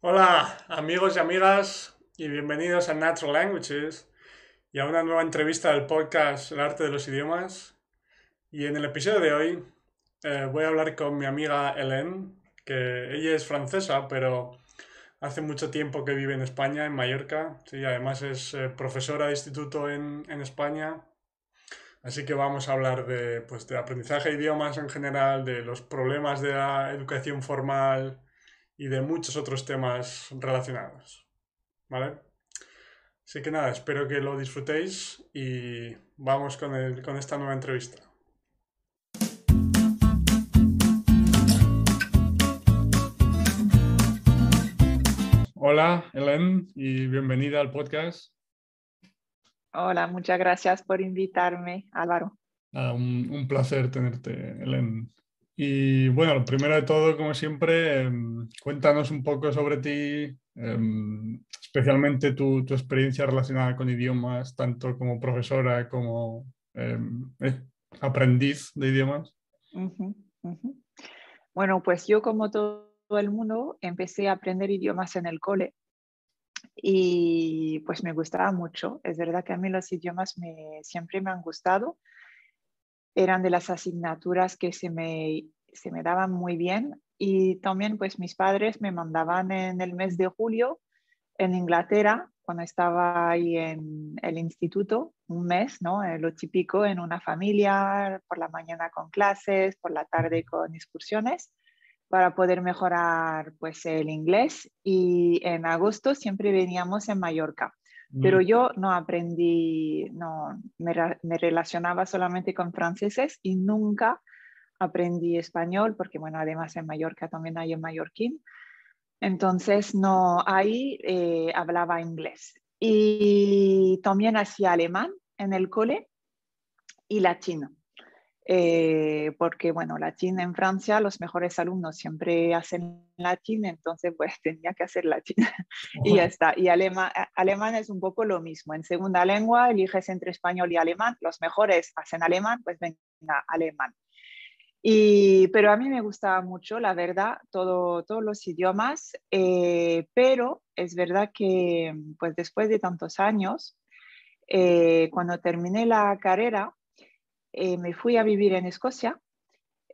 Hola amigos y amigas y bienvenidos a Natural Languages y a una nueva entrevista del podcast El arte de los idiomas. Y en el episodio de hoy eh, voy a hablar con mi amiga Hélène, que ella es francesa, pero hace mucho tiempo que vive en España, en Mallorca. Sí, además es eh, profesora de instituto en, en España Así que vamos a hablar de, pues, de aprendizaje de idiomas en general, de los problemas de la educación formal y de muchos otros temas relacionados. ¿Vale? Así que nada, espero que lo disfrutéis y vamos con, el, con esta nueva entrevista. Hola, Helen, y bienvenida al podcast. Hola, muchas gracias por invitarme, Álvaro. un, placer tenerte, Helen. Y bueno, primero de todo, como siempre, em, cuéntanos un poco sobre ti, em, especialmente tu, experiencia relacionada con idiomas, tanto como profesora como em, eh, aprendiz de idiomas. Bueno, pues yo como todo el mundo empecé a aprender idiomas en el cole y pues me gustaba mucho. Es verdad que a mí los idiomas me, siempre me han gustado. Eran de las asignaturas que se me, se me daban muy bien y también pues mis padres me mandaban en el mes de julio en Inglaterra cuando estaba ahí en el instituto, un mes, ¿no? Lo típico en una familia, por la mañana con clases, por la tarde con excursiones para poder mejorar pues el inglés y en agosto siempre veníamos en Mallorca. Pero yo no aprendí, no, me, me, relacionaba solamente con franceses y nunca aprendí español, porque bueno, además en Mallorca también hay en mallorquín. Entonces, no, ahí eh, hablaba inglés. Y también hacía alemán en el cole y latino. Eh, porque bueno, latín en Francia, los mejores alumnos siempre hacen latín, entonces pues tenía que hacer latín y ya está. Y alemán, alemán es un poco lo mismo, en segunda lengua eliges entre español y alemán, los mejores hacen alemán, pues venga, alemán. Y, pero a mí me gustaba mucho, la verdad, todo, todos los idiomas, eh, pero es verdad que pues después de tantos años, eh, cuando terminé la carrera, eh, me fui a vivir en Escocia.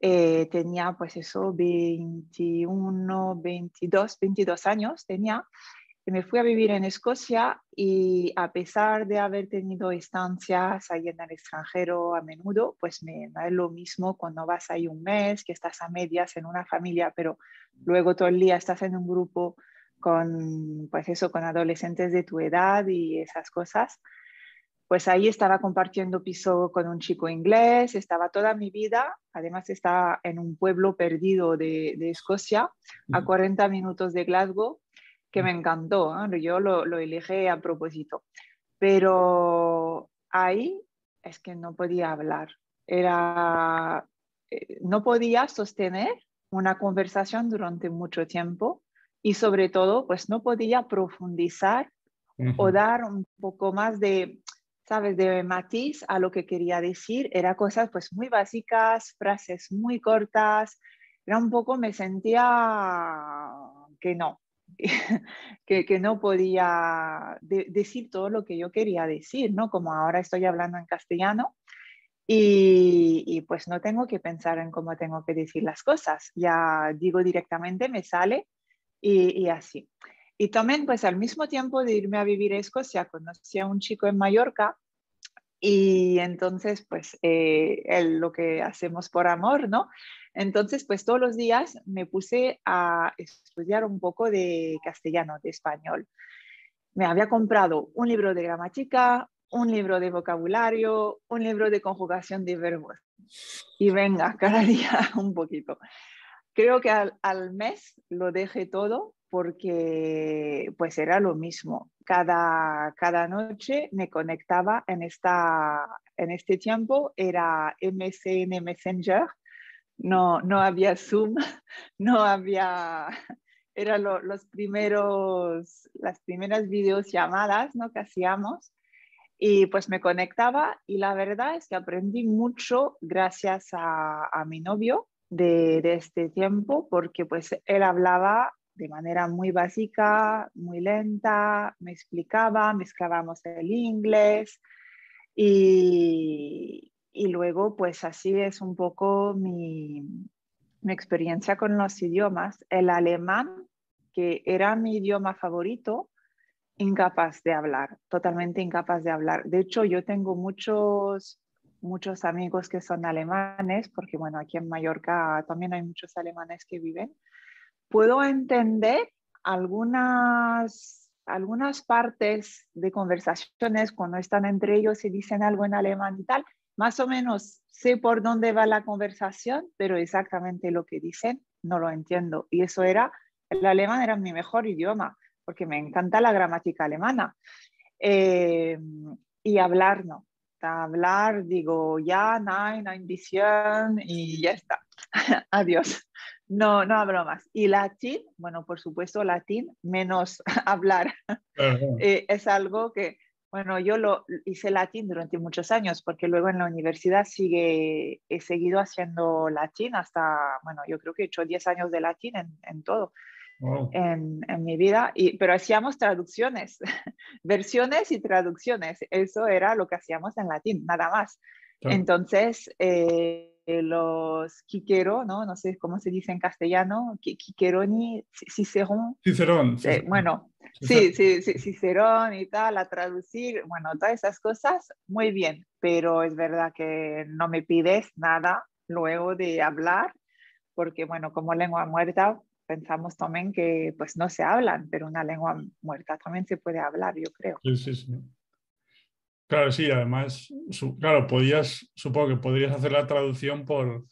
Eh, tenía pues eso, 21, 22, 22 años tenía. Y me fui a vivir en Escocia y a pesar de haber tenido estancias ahí en el extranjero a menudo, pues me, no lo mismo cuando vas ahí un mes, que estás a medias en una familia, pero luego todo el día estás en un grupo con, pues eso, con adolescentes de tu edad y esas cosas pues ahí estaba compartiendo piso con un chico inglés, estaba toda mi vida, además estaba en un pueblo perdido de, Escocia, a 40 minutos de Glasgow, que me encantó, yo lo, lo elegí a propósito, pero ahí es que no podía hablar, era, eh, no podía sostener una conversación durante mucho tiempo y sobre todo, pues no podía profundizar o dar un poco más de ¿sabes? De matiz a lo que quería decir. Era cosas pues muy básicas, frases muy cortas. Era un poco, me sentía que no, que, no podía decir todo lo que yo quería decir, ¿no? Como ahora estoy hablando en castellano y, pues no tengo que pensar en cómo tengo que decir las cosas. Ya digo directamente, me sale y así. Y también, pues al mismo tiempo de irme a vivir a Escocia, conocí a un chico en Mallorca y entonces, pues eh, lo que hacemos por amor, ¿no? Entonces, pues todos los días me puse a estudiar un poco de castellano, de español. Me había comprado un libro de gramática, un libro de vocabulario, un libro de conjugación de verbos. Y venga, cada día un poquito. Creo que al, al mes lo dejé todo porque pues era lo mismo. Cada, cada noche me conectaba en, esta, en este tiempo, era MSN Messenger, no, no había Zoom, no había, eran los primeros, las primeras videollamadas ¿no? que hacíamos. Y pues me conectaba y la verdad es que aprendí mucho gracias a, a mi novio de, de, este tiempo porque pues él hablaba de manera muy básica, muy lenta, me explicaba, mezclábamos el inglés y, y luego pues así es un poco mi, mi experiencia con los idiomas. El alemán, que era mi idioma favorito, incapaz de hablar, totalmente incapaz de hablar. De hecho, yo tengo muchos muchos amigos que son alemanes, porque bueno, aquí en Mallorca también hay muchos alemanes que viven, puedo entender algunas, algunas partes de conversaciones cuando están entre ellos y dicen algo en alemán y tal. Más o menos sé por dónde va la conversación, pero exactamente lo que dicen no lo entiendo. Y eso era, el alemán era mi mejor idioma, porque me encanta la gramática alemana. Eh, y hablar no hablar, digo ya, nein, ein bisschen y ya está. Adiós. No, no hablo más. Y latín, bueno, por supuesto, latín, menos hablar. Eh, es algo que, bueno, yo lo hice latín durante muchos años porque luego en la universidad sigue, he seguido haciendo latín hasta, bueno, yo creo que he hecho 10 años de latín en, en todo en, mi vida, y, pero hacíamos traducciones, versiones y traducciones. Eso era lo que hacíamos en latín, nada más. Entonces, eh, los quiquero, ¿no? No sé cómo se dice en castellano, quiqueroni, cicerón. Cicerón. Eh, bueno, sí, sí, sí, cicerón y tal, a traducir, bueno, todas esas cosas, muy bien, pero es verdad que no me pides nada luego de hablar, porque bueno, como lengua muerta, pensamos también que pues no se hablan, pero una lengua muerta también se puede hablar, yo creo. Sí, sí, sí. Claro, sí, además, claro, podías, supongo que podrías hacer la traducción por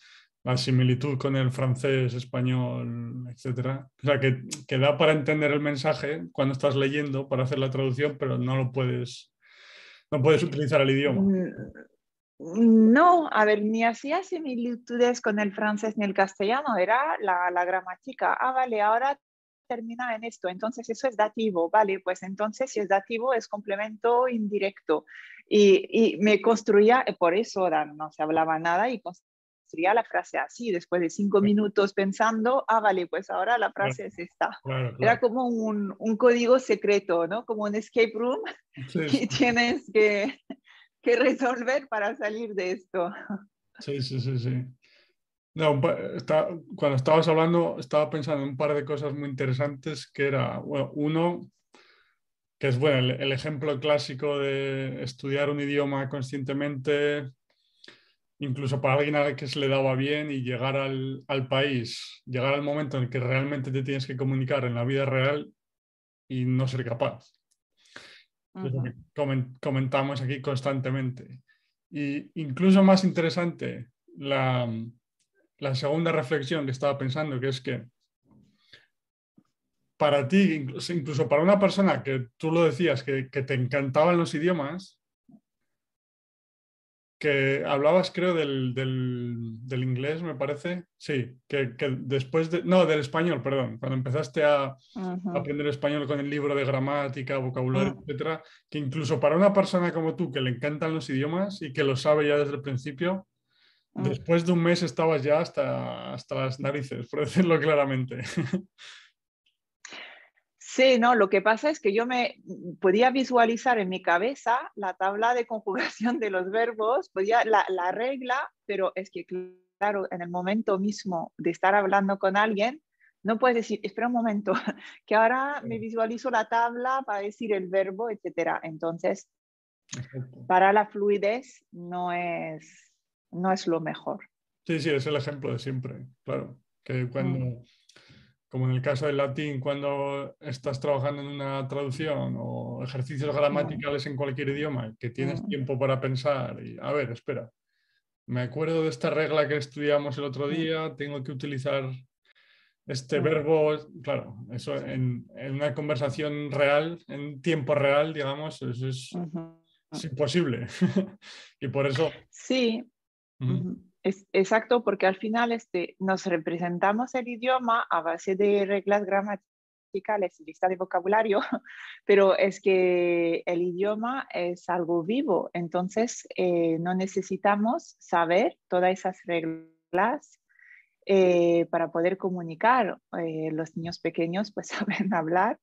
la similitud con el francés, español, etcétera. O sea, que, da para entender el mensaje cuando estás leyendo para hacer la traducción, pero no lo puedes, no puedes utilizar el idioma. Mm, no, a ver, ni hacía similitudes con el francés ni el castellano, era la, la gramática. Ah, vale, ahora termina en esto, entonces eso es dativo, vale, pues entonces si es dativo es complemento indirecto. Y, y me construía, eh, por eso no se hablaba nada y construía la frase así, después de cinco minutos pensando, ah, vale, pues ahora la frase es esta. Era como un, un, código secreto, ¿no? Como un escape room y tienes que que resolver para salir de esto. Sí, sí, sí, sí. No, cuando estabas hablando, estaba pensando en un par de cosas muy interesantes, que era, bueno, uno, que es bueno, el, ejemplo clásico de estudiar un idioma conscientemente, incluso para alguien a que se le daba bien y llegar al, al, país, llegar al momento en el que realmente te tienes que comunicar en la vida real y no ser capaz comentamos aquí constantemente. Y incluso más interesante, la, la, segunda reflexión que estaba pensando, que es que para ti, incluso para una persona que tú lo decías, que, que te encantaban los idiomas, que hablabas, creo, del, del, inglés, me parece. Sí, que, que, después de. No, del español, perdón. Cuando empezaste a, aprender español con el libro de gramática, vocabulario, uh etcétera, que incluso para una persona como tú, que le encantan los idiomas y que lo sabe ya desde el principio, después de un mes estabas ya hasta, hasta las narices, por decirlo claramente. Sí, no, lo que pasa es que yo me podía visualizar en mi cabeza la tabla de conjugación de los verbos, podía la, la, regla, pero es que, claro, en el momento mismo de estar hablando con alguien, no puedes decir, espera un momento, que ahora me visualizo la tabla para decir el verbo, etcétera. Entonces, para la fluidez no es, no es lo mejor. Sí, sí, es el ejemplo de siempre, claro, que cuando... Mm. como en el caso del latín, cuando estás trabajando en una traducción o ejercicios gramaticales en cualquier idioma, que tienes tiempo para pensar y, a ver, espera, me acuerdo de esta regla que estudiamos el otro día, tengo que utilizar este verbo, claro, eso en, una conversación real, en tiempo real, digamos, eso es, imposible. y por eso... Sí. Es, exacto, porque al final este, nos representamos el idioma a base de reglas gramaticales y lista de vocabulario, pero es que el idioma es algo vivo, entonces eh, no necesitamos saber todas esas reglas eh, para poder comunicar. los niños pequeños pues saben hablar,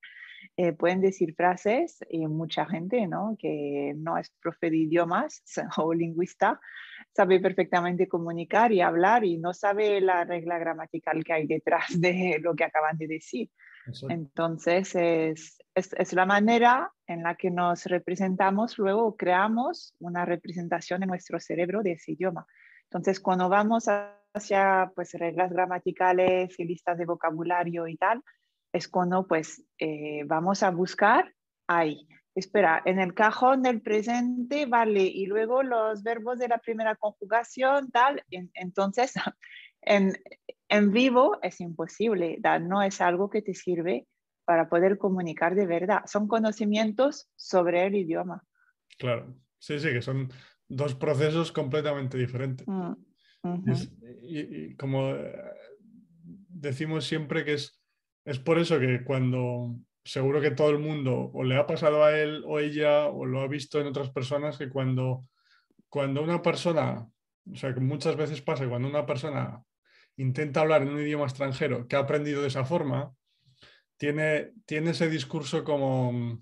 pueden decir frases y mucha gente ¿no? que no es profe de idiomas o lingüista sabe perfectamente comunicar y hablar y no sabe la regla gramatical que hay detrás de lo que acaban de decir. Entonces, es, es, la manera en la que nos representamos, luego creamos una representación en nuestro cerebro de ese idioma. Entonces, cuando vamos hacia pues, reglas gramaticales y listas de vocabulario y tal, es cuando pues eh, vamos a buscar ahí. Espera, en el cajón del presente, vale, y luego los verbos de la primera conjugación, tal. entonces, en, en vivo es imposible, no es algo que te sirve para poder comunicar de verdad. Son conocimientos sobre el idioma. Claro, sí, sí, que son dos procesos completamente diferentes. Mm, y, como eh, decimos siempre que es, es por eso que cuando seguro que todo el mundo o le ha pasado a él o ella o lo ha visto en otras personas que cuando, cuando una persona, o sea, que muchas veces pasa cuando una persona intenta hablar en un idioma extranjero que ha aprendido de esa forma, tiene, tiene ese discurso como,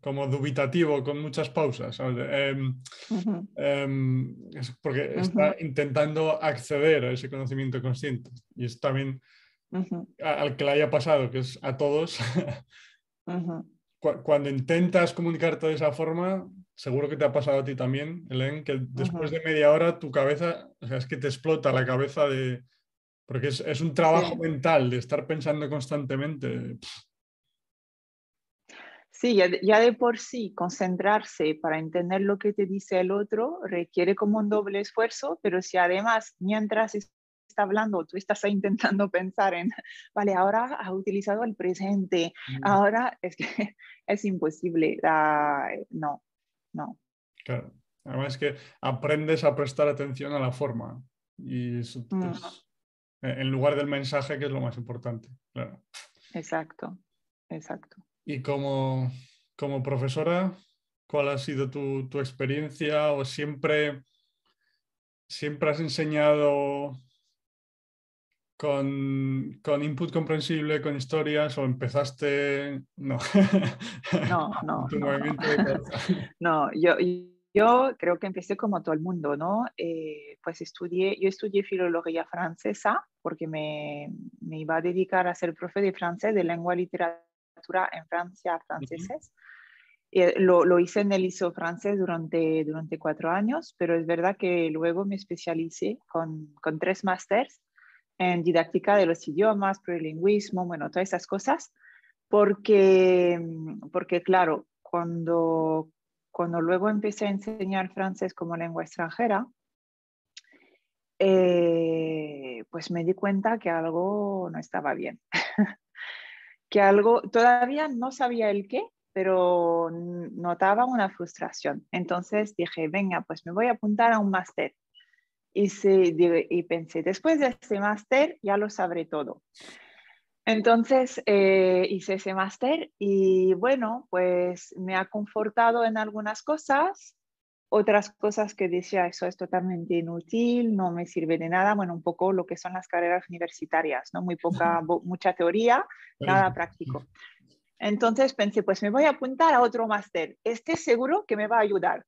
como dubitativo, con muchas pausas, em, em, porque está intentando acceder a ese conocimiento consciente. Y es también al que le haya pasado, que es a todos, cuando intentas comunicarte de esa forma, seguro que te ha pasado a ti también, Helen, que después de media hora tu cabeza, o sea, es que te explota la cabeza de, porque es, un trabajo mental de estar pensando constantemente. Sí, ya de, por sí concentrarse para entender lo que te dice el otro requiere como un doble esfuerzo, pero si además mientras está hablando tú estás intentando pensar en, vale, ahora ha utilizado el presente, mm. ahora es que es imposible, no, no. Claro, además es que aprendes a prestar atención a la forma y eso mm. Eh, en lugar del mensaje, que es lo más importante. Claro. Exacto, exacto. Y como, como profesora, ¿cuál ha sido tu, tu, experiencia o siempre, siempre has enseñado con, con, input comprensible, con historias o empezaste... No, no, no. no. no, yo yo creo que empecé como todo el mundo, ¿no? Eh, pues estudié, yo estudié filología francesa porque me, me, iba a dedicar a ser profe de francés, de lengua y literatura en Francia, franceses. Eh, lo, lo, hice en el ISO francés durante, durante cuatro años, pero es verdad que luego me especialicé con, con tres másters en didáctica de los idiomas, prilingüismo, bueno, todas esas cosas, porque, porque claro, cuando, cuando luego empecé a enseñar francés como lengua extranjera, eh, pues me di cuenta que algo no estaba bien. que algo, todavía no sabía el qué, pero notaba una frustración. Entonces dije, venga, pues me voy a apuntar a un máster. Y, y pensé, después de este máster ya lo sabré todo. Entonces eh, hice ese máster y bueno, pues me ha confortado en algunas cosas, otras cosas que decía, eso es totalmente inútil, no me sirve de nada, bueno, un poco lo que son las carreras universitarias, ¿no? Muy poca, mucha teoría, nada práctico. Entonces pensé, pues me voy a apuntar a otro máster, este seguro que me va a ayudar.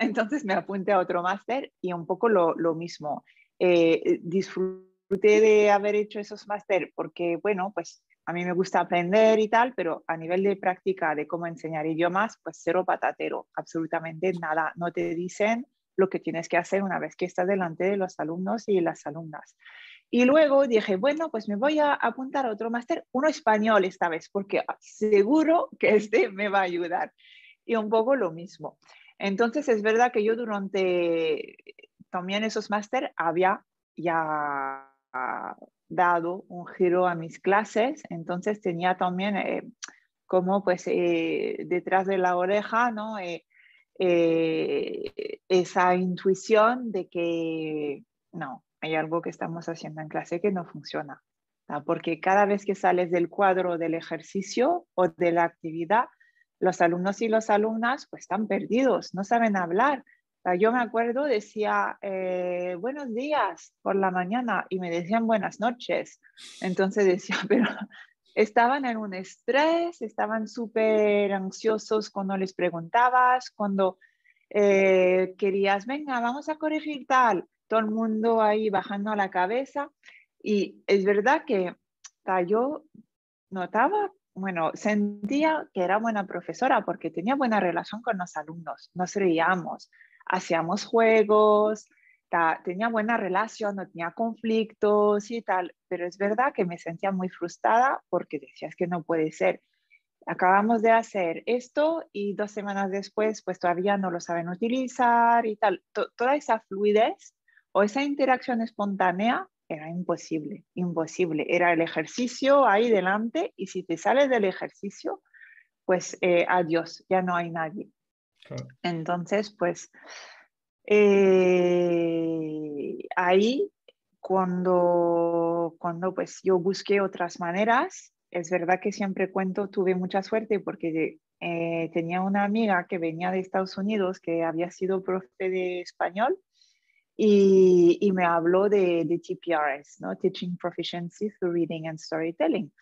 Entonces me apunté a otro máster y un poco lo, mismo. Eh, disfruté de haber hecho esos máster porque, bueno, pues a mí me gusta aprender y tal, pero a nivel de práctica de cómo enseñar idiomas, pues cero patatero, absolutamente nada. No te dicen lo que tienes que hacer una vez que estás delante de los alumnos y las alumnas. Y luego dije, bueno, pues me voy a apuntar a otro máster, uno español esta vez, porque seguro que este me va a ayudar. Y un poco lo mismo. Entonces es verdad que yo durante también esos máster había ya dado un giro a mis clases, entonces tenía también eh, como pues eh, detrás de la oreja, ¿no? Eh, esa intuición de que no, hay algo que estamos haciendo en clase que no funciona, porque cada vez que sales del cuadro del ejercicio o de la actividad, los alumnos y las alumnas pues están perdidos, no saben hablar, Yo me acuerdo, decía eh, buenos días por la mañana y me decían buenas noches. Entonces decía, pero estaban en un estrés, estaban súper ansiosos cuando les preguntabas, cuando eh, querías, venga, vamos a corregir tal, todo el mundo ahí bajando la cabeza. Y es verdad que yo notaba, bueno, sentía que era buena profesora porque tenía buena relación con los alumnos, nos reíamos, hacíamos juegos, tenía buena relación, no tenía conflictos y tal, pero es verdad que me sentía muy frustrada porque decías que no puede ser. Acabamos de hacer esto y dos semanas después pues todavía no lo saben utilizar y tal. toda esa fluidez o esa interacción espontánea era imposible, imposible. Era el ejercicio ahí delante y si te sales del ejercicio, pues eh, adiós, ya no hay nadie. Entonces, pues eh, ahí cuando, cuando pues yo busqué otras maneras, es verdad que siempre cuento, tuve mucha suerte porque eh, tenía una amiga que venía de Estados Unidos que había sido profe de español y, y me habló de, de, TPRS, ¿no? Teaching Proficiency Through Reading and Storytelling.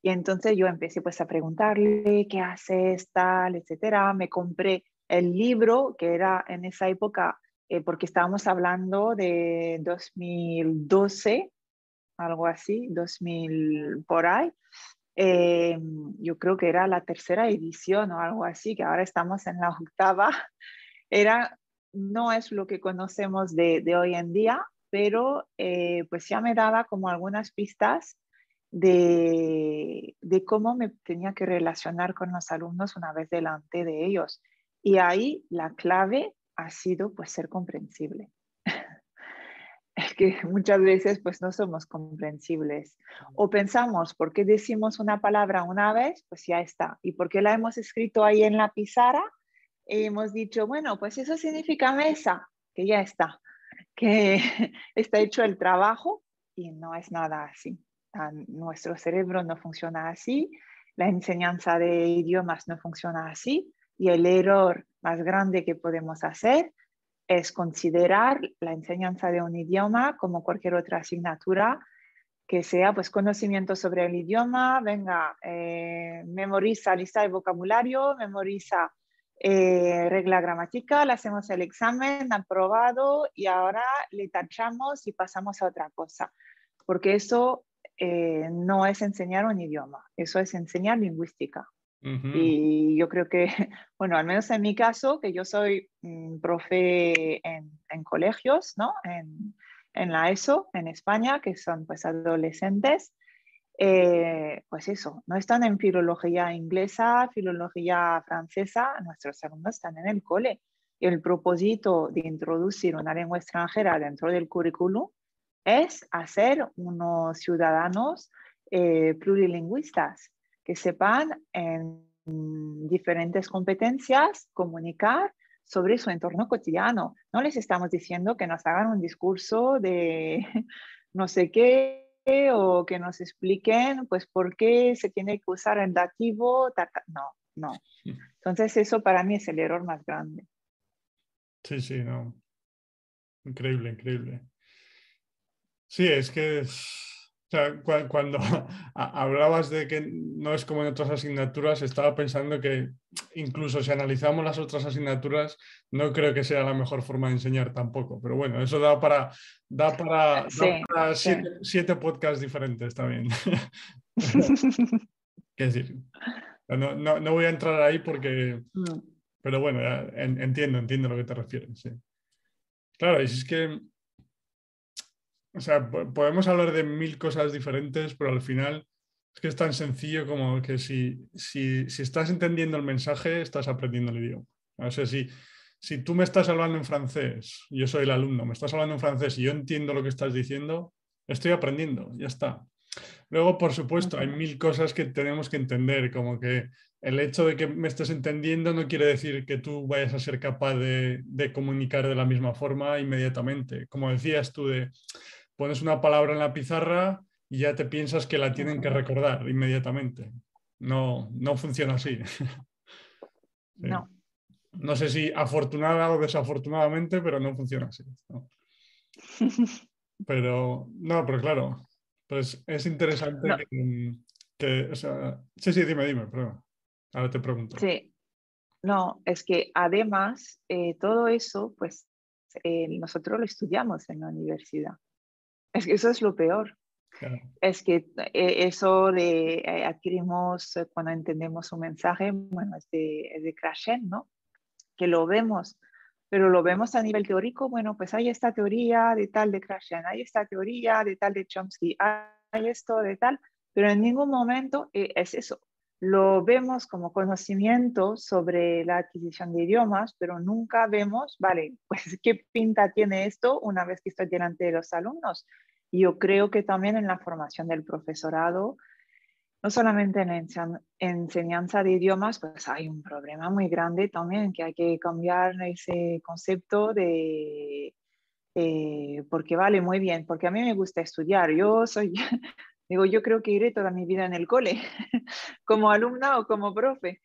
Y entonces yo empecé pues a preguntarle qué haces, tal, etcétera. Me compré el libro que era en esa época eh, porque estábamos hablando de 2012, algo así, 2000 por ahí. Eh, yo creo que era la tercera edición o algo así, que ahora estamos en la octava. Era, no es lo que conocemos de, hoy en día, pero eh, pues ya me daba como algunas pistas de, de, cómo me tenía que relacionar con los alumnos una vez delante de ellos. Y ahí la clave ha sido pues ser comprensible. es que muchas veces pues no somos comprensibles o pensamos, ¿por qué decimos una palabra una vez? Pues ya está. ¿Y por qué la hemos escrito ahí en la pizarra? Hemos dicho, bueno, pues eso significa mesa, que ya está, que está hecho el trabajo y no es nada así. Nuestro cerebro no funciona así, la enseñanza de idiomas no funciona así y el error más grande que podemos hacer es considerar la enseñanza de un idioma como cualquier otra asignatura que sea pues conocimiento sobre el idioma, venga, eh, memoriza lista de vocabulario, memoriza eh, regla gramática, le hacemos el examen, aprobado y ahora le tachamos y pasamos a otra cosa, porque eso eh, no es enseñar un idioma, eso es enseñar lingüística. Y yo creo que, bueno, al menos en mi caso, que yo soy mm, profe en, en, colegios, ¿no? En, en, la ESO, en España, que son pues adolescentes, eh, pues eso, no están en filología inglesa, filología francesa, nuestros alumnos están en el cole. El propósito de introducir una lengua extranjera dentro del currículum es hacer unos ciudadanos eh, plurilingüistas que sepan en diferentes competencias comunicar sobre su entorno cotidiano. No les estamos diciendo que nos hagan un discurso de no sé qué o que nos expliquen pues por qué se tiene que usar el dativo. No, no. Entonces eso para mí es el error más grande. Sí, sí, no. Increíble, increíble. Sí, es que sea, cuando hablabas de que no es como en otras asignaturas, estaba pensando que incluso si analizamos las otras asignaturas, no creo que sea la mejor forma de enseñar tampoco. Pero bueno, eso da para, da para, siete, podcasts diferentes también. ¿Qué decir? No, no, voy a entrar ahí porque... Mm. Pero bueno, entiendo, entiendo lo que te refieres. Claro, y si es que o sea, podemos hablar de mil cosas diferentes, pero al final es que es tan sencillo como que si, si, si estás entendiendo el mensaje, estás aprendiendo el idioma. O sea, si, si tú me estás hablando en francés, yo soy el alumno, me estás hablando en francés y yo entiendo lo que estás diciendo, estoy aprendiendo, ya está. Luego, por supuesto, hay mil cosas que tenemos que entender, como que el hecho de que me estés entendiendo no quiere decir que tú vayas a ser capaz de, de comunicar de la misma forma inmediatamente. Como decías tú, de pones una palabra en la pizarra y ya te piensas que la tienen que recordar inmediatamente. No, no funciona así. No, no sé si afortunada o desafortunadamente, pero no funciona así. Pero, no, pero claro, pues es interesante que, o sea, sí, sí, dime, dime, prueba. Ahora te pregunto. Sí, no, es que además eh, todo eso, pues eh, nosotros lo estudiamos en la universidad. Es que eso es lo peor. Es que eh, eso de eh, adquirimos cuando entendemos un mensaje, bueno, es de, es de ¿no? Que lo vemos, pero lo vemos a nivel teórico, bueno, pues hay esta teoría de tal de Krashen, hay esta teoría de tal de Chomsky, hay esto de tal, pero en ningún momento es eso. Lo vemos como conocimiento sobre la adquisición de idiomas, pero nunca vemos, vale, pues qué pinta tiene esto una vez que estoy delante de los alumnos yo creo que también en la formación del profesorado, no solamente en la enseñanza de idiomas, pues hay un problema muy grande también que hay que cambiar ese concepto de, eh, porque vale muy bien, porque a mí me gusta estudiar. Yo soy, digo, yo creo que iré toda mi vida en el cole, como alumna o como profe,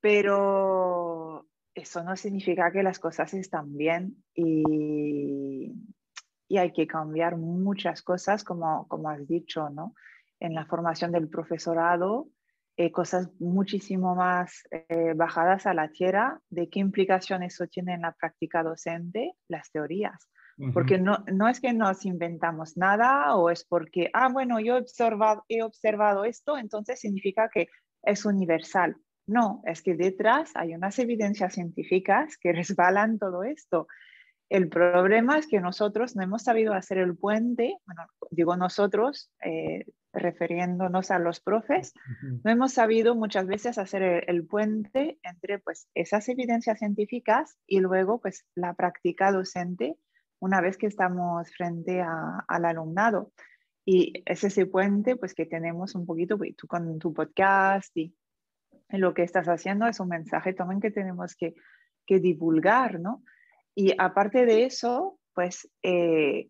pero eso no significa que las cosas están bien y y hay que cambiar muchas cosas, como, como has dicho, ¿no? En la formación del profesorado, eh, cosas muchísimo más eh, bajadas a la tierra de qué implicación eso tiene en la práctica docente, las teorías. Porque no, no es que nos inventamos nada o es porque, ah, bueno, yo he observado, he observado esto, entonces significa que es universal. No, es que detrás hay unas evidencias científicas que resbalan todo esto. El problema es que nosotros no hemos sabido hacer el puente, bueno, digo nosotros, eh, refiriéndonos a los profes, no hemos sabido muchas veces hacer el, puente entre pues, esas evidencias científicas y luego pues, la práctica docente una vez que estamos frente al alumnado. Y es ese puente pues, que tenemos un poquito pues, tú con tu podcast y lo que estás haciendo es un mensaje también que tenemos que, que divulgar, ¿no? Y aparte de eso, pues, eh,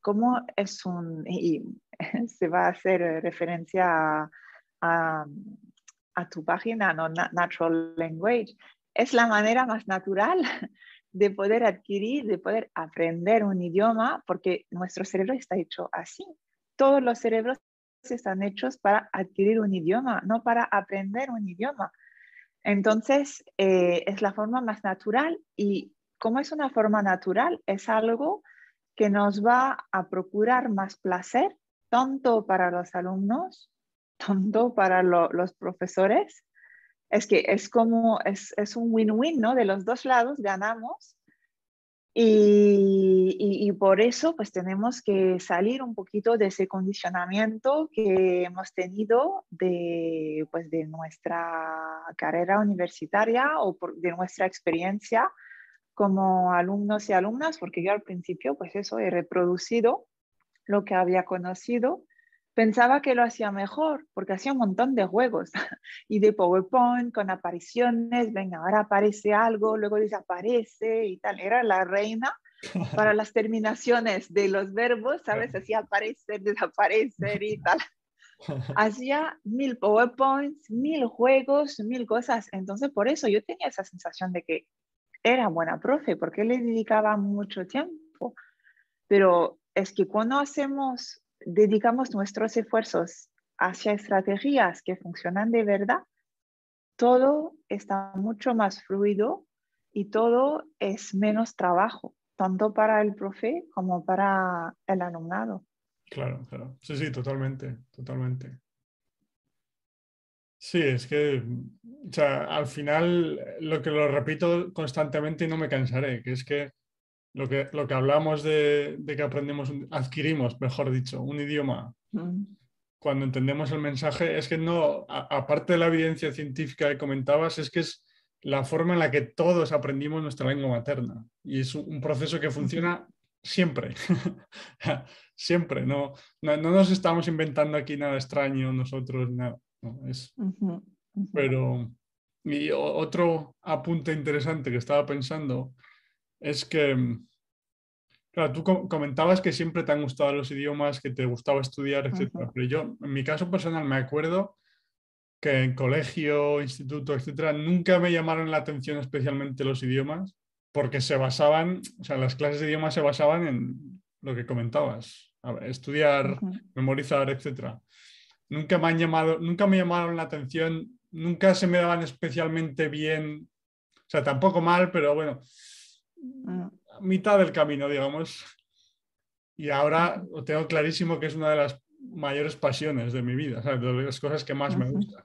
¿cómo es un, y se va a hacer referencia a, tu página, ¿no? Natural Language, es la manera más natural de poder adquirir, de poder aprender un idioma, porque nuestro cerebro está hecho así. Todos los cerebros están hechos para adquirir un idioma, no para aprender un idioma. Entonces, eh, es la forma más natural y como es una forma natural, es algo que nos va a procurar más placer, tanto para los alumnos, tanto para los profesores. Es que es como, es, un win-win, ¿no? De los dos lados ganamos. Y, por eso pues tenemos que salir un poquito de ese condicionamiento que hemos tenido de, pues, de nuestra carrera universitaria o de nuestra experiencia como alumnos y alumnas, porque yo al principio, pues eso, he reproducido lo que había conocido. Pensaba que lo hacía mejor, porque hacía un montón de juegos y de PowerPoint con apariciones, venga, ahora aparece algo, luego desaparece y tal. Era la reina para las terminaciones de los verbos, ¿sabes? Hacía aparecer, desaparecer y tal. Hacía mil PowerPoints, mil juegos, mil cosas. Entonces, por eso yo tenía esa sensación de que era buena profe porque le dedicaba mucho tiempo. Pero es que cuando hacemos, dedicamos nuestros esfuerzos hacia estrategias que funcionan de verdad, todo está mucho más fluido y todo es menos trabajo, tanto para el profe como para el alumnado. Claro, claro. Sí, sí, totalmente, totalmente. Sí, es que o sea, al final lo que lo repito constantemente y no me cansaré, que es que lo que, lo que hablamos de, que aprendemos, adquirimos, mejor dicho, un idioma mm. cuando entendemos el mensaje, es que no, aparte de la evidencia científica que comentabas, es que es la forma en la que todos aprendimos nuestra lengua materna. Y es un proceso que funciona siempre, siempre, no, no, no, nos estamos inventando aquí nada extraño nosotros, nada. Es, Pero, y otro apunte interesante que estaba pensando es que, mm, claro, tú comentabas que siempre te han gustado los idiomas, que te gustaba estudiar, etc. Pero yo, en mi caso personal, me acuerdo que en colegio, instituto, etcétera, nunca me llamaron la atención especialmente los idiomas, porque se basaban, o sea, las clases de idiomas se basaban en lo que comentabas, estudiar, memorizar, etcétera. Nunca me han llamado, nunca me llamaron la atención, nunca se me daban especialmente bien, o sea, tampoco mal, pero bueno, mm. mitad del camino, digamos. Y ahora tengo clarísimo que es una de las mayores pasiones de mi vida, de las cosas que más me gustan.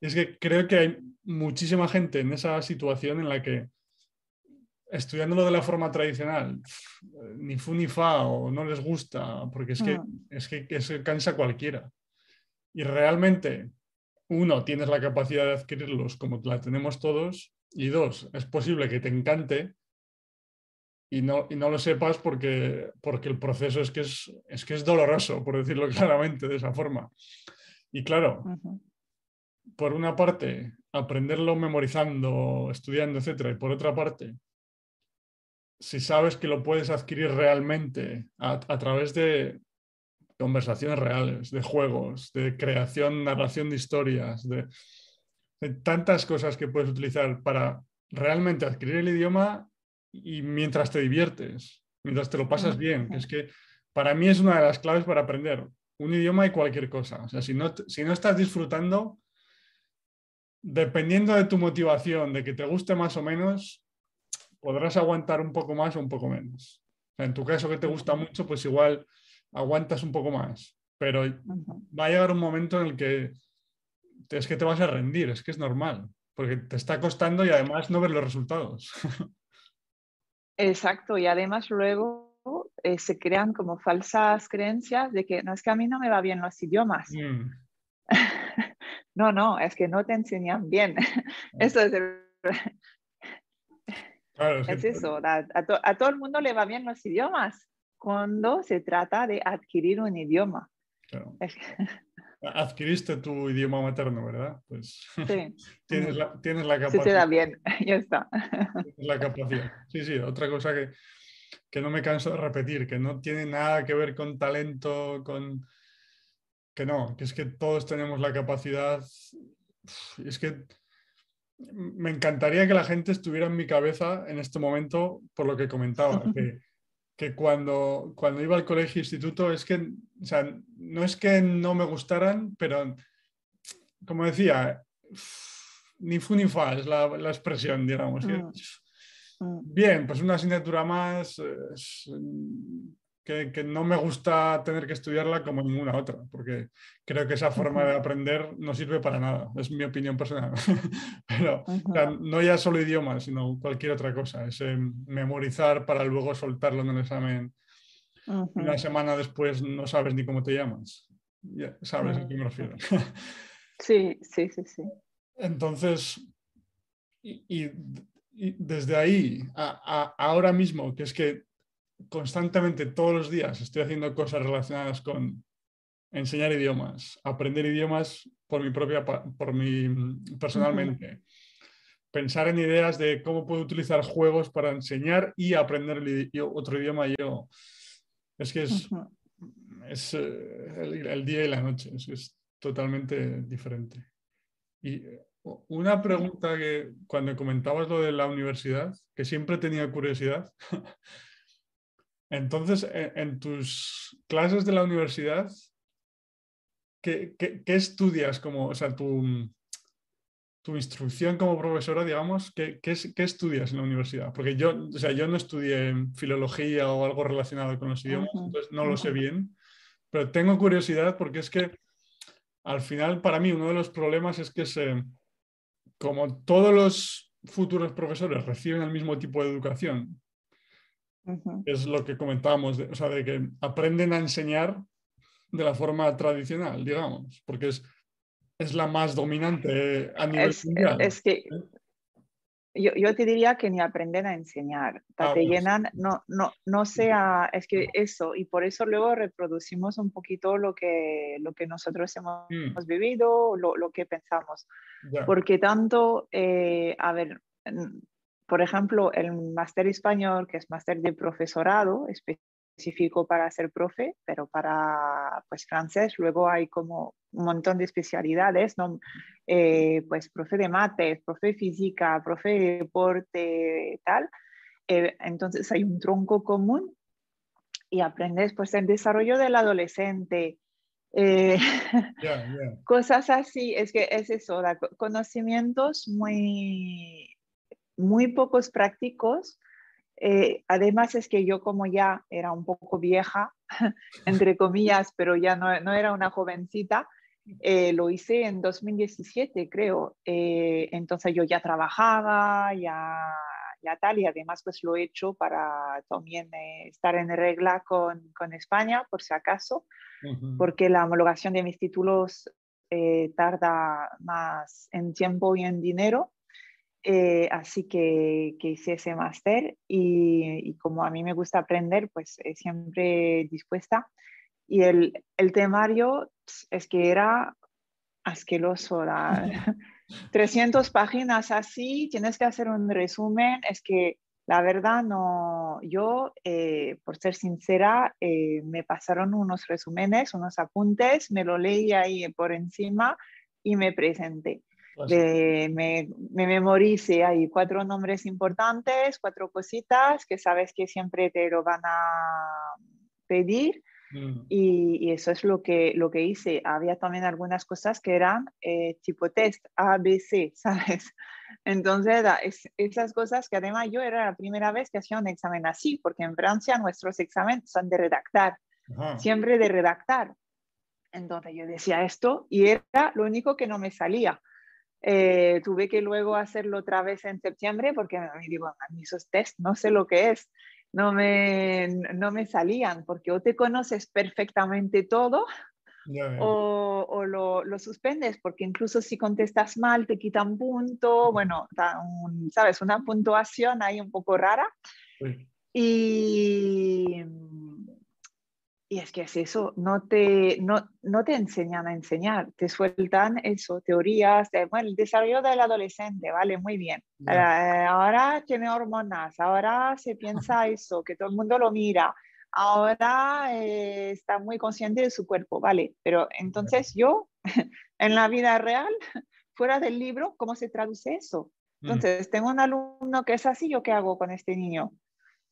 es que creo que hay muchísima gente en esa situación en la que estudiándolo de la forma tradicional, ni fu ni fa o no les gusta, porque es que, mm. es que, es cansa cualquiera. Y realmente, uno, tienes la capacidad de adquirirlos como la tenemos todos, y dos, es posible que te encante y no, y no lo sepas porque, porque el proceso es que es, es que es doloroso, por decirlo claramente de esa forma. Y claro, por una parte, aprenderlo memorizando, estudiando, etcétera, y por otra parte, si sabes que lo puedes adquirir realmente a, través de conversaciones reales, de juegos, de creación, narración de historias, de, tantas cosas que puedes utilizar para realmente adquirir el idioma y mientras te diviertes, mientras te lo pasas bien, es que para mí es una de las claves para aprender un idioma y cualquier cosa. O sea, si no, si no estás disfrutando, dependiendo de tu motivación, de que te guste más o menos, podrás aguantar un poco más o un poco menos. en tu caso que te gusta mucho, pues igual aguantas un poco más, pero va a llegar un momento en el que es que te vas a rendir, es que es normal, porque te está costando y además no ver los resultados. Exacto, y además luego eh, se crean como falsas creencias de que no es que a mí no me va bien los idiomas. Mm. no, no, es que no te enseñan bien. Eso es el, es eso, a, todo el mundo le va bien los idiomas cuando se trata de adquirir un idioma. Adquiriste tu idioma materno, ¿verdad? Pues sí. tienes, la, tienes la capacidad. Se te da bien, ya está. Tienes la capacidad. Sí, sí, otra cosa que, que no me canso de repetir, que no tiene nada que ver con talento, con... Que no, que es que todos tenemos la capacidad. Es que me encantaría que la gente estuviera en mi cabeza en este momento por lo que comentaba, que, cuando, cuando iba al colegio instituto es que, o sea, no es que no me gustaran, pero como decía, ni fu ni fa es la, expresión, digamos. Mm. Mm. Bien, pues una asignatura más, que, no me gusta tener que estudiarla como ninguna otra, porque creo que esa forma de aprender no sirve para nada, es mi opinión personal. Pero no ya solo idiomas, sino cualquier otra cosa, es memorizar para luego soltarlo en el examen. Una semana después no sabes ni cómo te llamas. Ya sabes a qué me refiero. sí, sí, sí, sí. Entonces, y, desde ahí a, ahora mismo, que es que constantemente todos los días estoy haciendo cosas relacionadas con enseñar idiomas, aprender idiomas por mi propia, por mi, personalmente. Pensar en ideas de cómo puedo utilizar juegos para enseñar y aprender otro idioma yo. Es que es, es eh, el, día y la noche, es, totalmente diferente. Y una pregunta que cuando comentabas lo de la universidad, que siempre tenía curiosidad, Entonces, en, tus clases de la universidad, ¿qué, estudias como, o sea, tu, tu, instrucción como profesora, digamos, ¿qué, estudias en la universidad? Porque yo, o sea, yo no estudié filología o algo relacionado con los idiomas, entonces no lo sé bien, pero tengo curiosidad porque es que al final, para mí, uno de los problemas es que se, como todos los futuros profesores reciben el mismo tipo de educación, es lo que comentábamos, o sea, de que aprenden a enseñar de la forma tradicional, digamos, porque es, es la más dominante a nivel mundial. Es que yo, yo, te diría que ni aprenden a enseñar, ah, te llenan, no, no, no sea, es que eso, y por eso luego reproducimos un poquito lo que, lo que nosotros hemos, mm. vivido, lo, lo, que pensamos, porque tanto, eh, a ver, por ejemplo, el máster español, que es máster de profesorado específico para ser profe, pero para pues francés luego hay como un montón de especialidades, ¿no? Eh, pues profe de mates, profe de física, profe de deporte, tal. Eh, entonces hay un tronco común y aprendes pues el desarrollo del adolescente, eh, cosas así, es que es eso, conocimientos muy, muy pocos prácticos. Eh, además es que yo como ya era un poco vieja, entre comillas, pero ya no, no era una jovencita, eh, lo hice en 2017, creo. entonces yo ya trabajaba, ya ya tal, y además pues lo he hecho para también eh, estar en regla con, con, España, por si acaso, porque la homologación de mis títulos eh, tarda más en tiempo y en dinero. Eh, así que, que, hice ese máster y, y, como a mí me gusta aprender, pues siempre dispuesta. Y el, el temario es que era asqueroso. La, 300 páginas así, tienes que hacer un resumen. Es que la verdad no, yo, eh, por ser sincera, eh, me pasaron unos resúmenes, unos apuntes, me lo leí ahí por encima y me presenté. Pues me, me memoricé ahí cuatro nombres importantes, cuatro cositas que sabes que siempre te lo van a pedir Mm. Y, eso es lo que, lo que hice. Había también algunas cosas que eran eh, tipo test, A, B, C, ¿sabes? Entonces, esas cosas que además yo era la primera vez que hacía un examen así, porque en Francia nuestros exámenes son de redactar, siempre de redactar. Entonces yo decía esto y era lo único que no me salía. Eh, tuve que luego hacerlo otra vez en septiembre porque me digo, a mí esos test no sé lo que es no me, no me salían, porque o te conoces perfectamente todo o, o lo, lo, suspendes, porque incluso si contestas mal te quitan punto, bueno, sabes, una puntuación ahí un poco rara. Y y es que es eso, no te, no, no te enseñan a enseñar, te sueltan eso, teorías, de, bueno, el desarrollo del adolescente, vale, muy bien. Eh, ahora tiene hormonas, ahora se piensa eso, que todo el mundo lo mira, ahora eh, está muy consciente de su cuerpo, vale, pero entonces yo, en la vida real, fuera del libro, ¿cómo se traduce eso? Mm. Entonces, tengo un alumno que es así, ¿yo qué hago con este niño?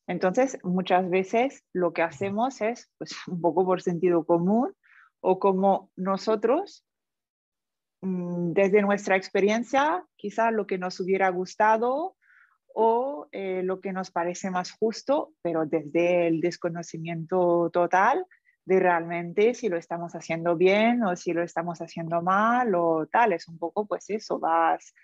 Entonces, muchas veces lo que hacemos es, pues, un poco por sentido común o como nosotros, mm, desde nuestra experiencia, quizá lo que nos hubiera gustado o eh, lo que nos parece más justo, pero desde el desconocimiento total de realmente si lo estamos haciendo bien o si lo estamos haciendo mal o tal. Es un poco, pues eso, vas...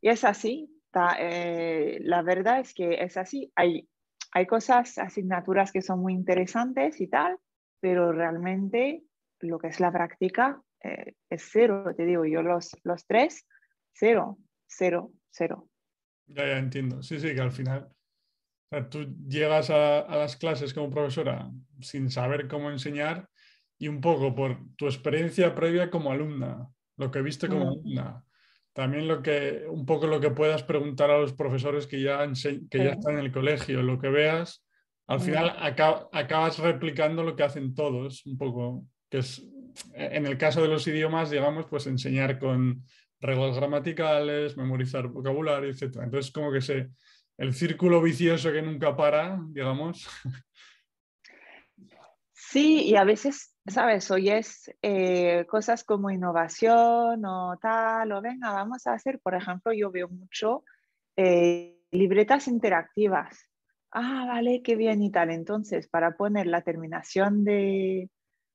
Y es así. Eh, la verdad es que es así. Hay hay cosas, asignaturas que son muy interesantes y tal, pero realmente lo que es la práctica eh, es cero, te digo, yo los, los tres, cero, cero, cero. Ya, ya entiendo. Sí, sí, que al final tú llegas a, las clases como profesora sin saber cómo enseñar y un poco por tu experiencia previa como alumna, lo que viste como mm. alumna, también lo que, un poco lo que puedas preguntar a los profesores que ya, que ya están en el colegio, lo que veas, al final acabas replicando lo que hacen todos, un poco, que es, en el caso de los idiomas, digamos, pues enseñar con reglas gramaticales, memorizar vocabulario, etc. Entonces, como que se, el círculo vicioso que nunca para, digamos. Sí, y a veces ¿sabes? Oyes eh, cosas como innovación o tal, o venga, vamos a hacer, por ejemplo, yo veo mucho eh, libretas interactivas. Ah, vale, qué bien y tal. Entonces, para poner la terminación de,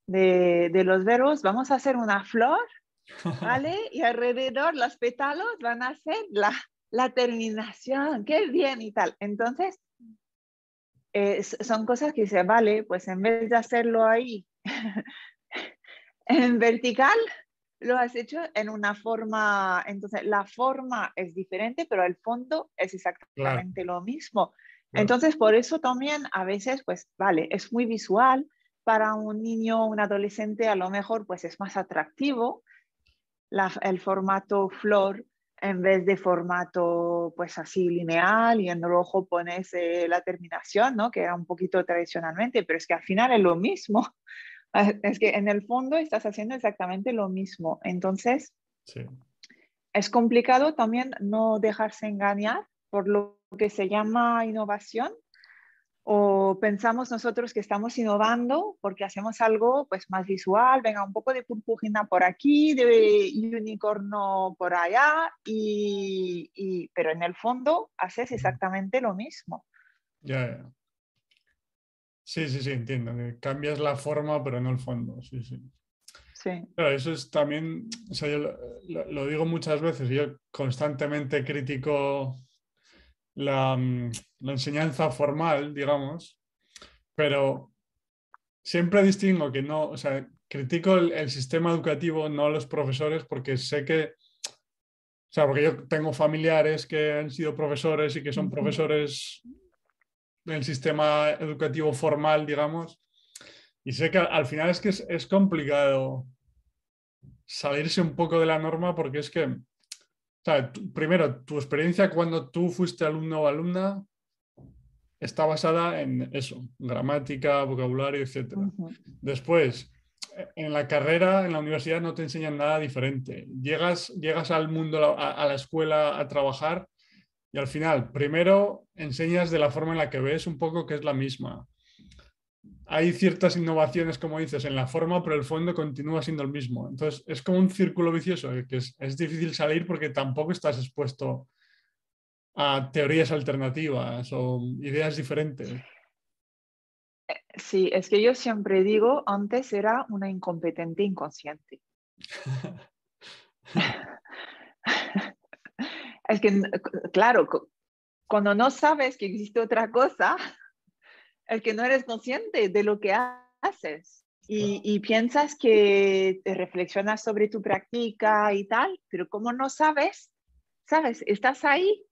de, los verbos, vamos a hacer una flor, ¿vale? Y alrededor los pétalos van a hacer la, la terminación, qué bien y tal. Entonces, eh, son cosas que dice, vale, pues en vez de hacerlo ahí en vertical lo has hecho en una forma, entonces la forma es diferente, pero el fondo es exactamente lo mismo. Entonces, por eso también a veces, pues, vale, es muy visual. Para un niño, un adolescente, a lo mejor, pues es más atractivo el formato flor en vez de formato pues así lineal y en rojo pones eh, la terminación, ¿no? Que era un poquito tradicionalmente, pero es que al final es lo mismo. Es que en el fondo estás haciendo exactamente lo mismo. Entonces, es complicado también no dejarse engañar por lo que se llama innovación o pensamos nosotros que estamos innovando porque hacemos algo pues más visual, venga un poco de purpurina por aquí, de unicornio por allá, y, pero en el fondo haces exactamente lo mismo. Ya, Sí, sí, sí, entiendo. cambias la forma, pero no el fondo. Sí, sí. Sí. Pero eso es también, o sea, yo lo, digo muchas veces, yo constantemente critico la, mm, la enseñanza formal, digamos, pero siempre distingo que no, o sea, critico el, sistema educativo, no los profesores, porque sé que, o sea, porque yo tengo familiares que han sido profesores y que son profesores del sistema educativo formal, digamos, y sé que al final es que es complicado salirse un poco de la norma porque es que primero, tu experiencia cuando tú fuiste alumno o alumna está basada en eso, gramática, vocabulario, etc. Después, en la carrera, en la universidad no te enseñan nada diferente. Llegas, llegas al mundo, a, la escuela a trabajar y al final, primero enseñas de la forma en la que ves un poco que es la misma hay ciertas innovaciones, como dices, en la forma, pero el fondo continúa siendo el mismo. Entonces, es como un círculo vicioso, eh, que es, difícil salir porque tampoco estás expuesto a teorías alternativas o ideas diferentes. Eh, sí, es que yo siempre digo, antes era una incompetente inconsciente. es que, claro, cuando no sabes que existe otra cosa, el que no eres consciente de lo que haces. Y, piensas que te reflexionas sobre tu práctica y tal, pero como no sabes, sabes, estás ahí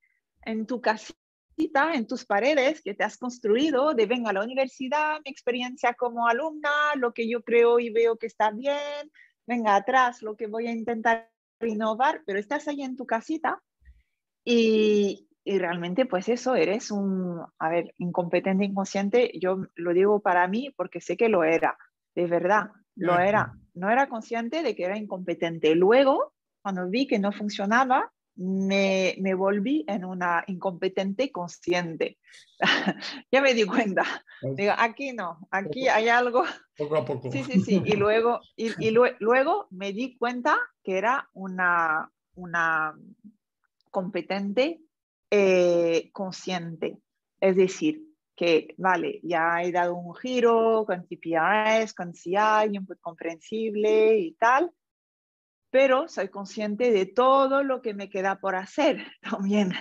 en tu casita, en tus paredes que te has construido de venga a la universidad, mi experiencia como alumna, lo que yo creo y veo que está bien, venga atrás, lo que voy a intentar innovar, pero estás ahí en tu casita y, y realmente pues eso, eres un, a ver, incompetente, inconsciente, yo lo digo para mí porque sé que lo era, de verdad, lo era. No era consciente de que era incompetente. Luego, cuando vi que no funcionaba, me, me volví en una incompetente consciente. ya me di cuenta. Digo, aquí no, aquí hay algo. Poco a poco. Sí, sí, sí. Y luego, y, y luego me di cuenta que era una, una competente eh, consciente. Es decir, que, vale, ya he dado un giro con TPRS, con CI, input comprensible y tal, pero soy consciente de todo lo que me queda por hacer también,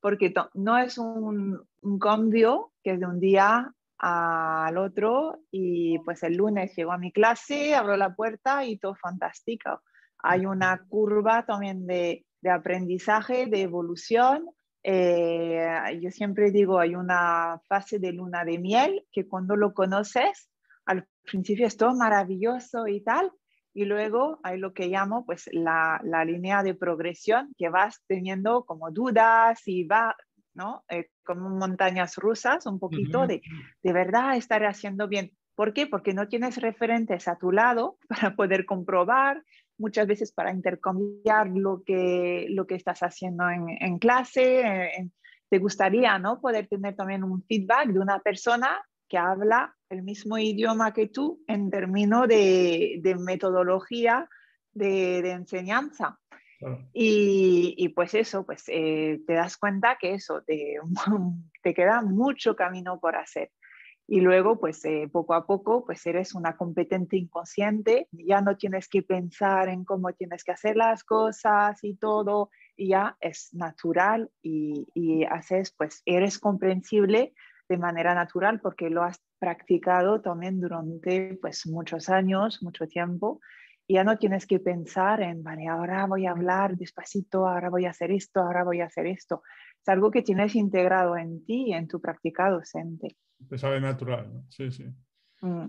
porque no es un, cambio que es de un día al otro y pues el lunes llego a mi clase, abro la puerta y todo fantástico. Hay una curva también de aprendizaje, de evolución eh, yo siempre digo, hay una fase de luna de miel que cuando lo conoces, al principio es todo maravilloso y tal, y luego hay lo que llamo pues la, la línea de progresión que vas teniendo como dudas y va, ¿no? Eh, como montañas rusas, un poquito de, de verdad estar haciendo bien. ¿Por qué? Porque no tienes referentes a tu lado para poder comprobar, muchas veces para intercambiar lo que, lo que estás haciendo en, clase. te gustaría ¿no? poder tener también un feedback de una persona que habla el mismo idioma que tú en términos de, metodología de, enseñanza. Y, pues eso, pues eh, te das cuenta que eso, te, te queda mucho camino por hacer y luego pues eh, poco a poco pues eres una competente inconsciente, ya no tienes que pensar en cómo tienes que hacer las cosas y todo, y ya es natural y, y haces pues eres comprensible de manera natural porque lo has practicado también durante pues muchos años, mucho tiempo, ya no tienes que pensar en, vale, ahora voy a hablar despacito, ahora voy a hacer esto, ahora voy a hacer esto. Es algo que tienes integrado en ti, en tu práctica docente te sabe natural, ¿no? Sí, sí. Mm.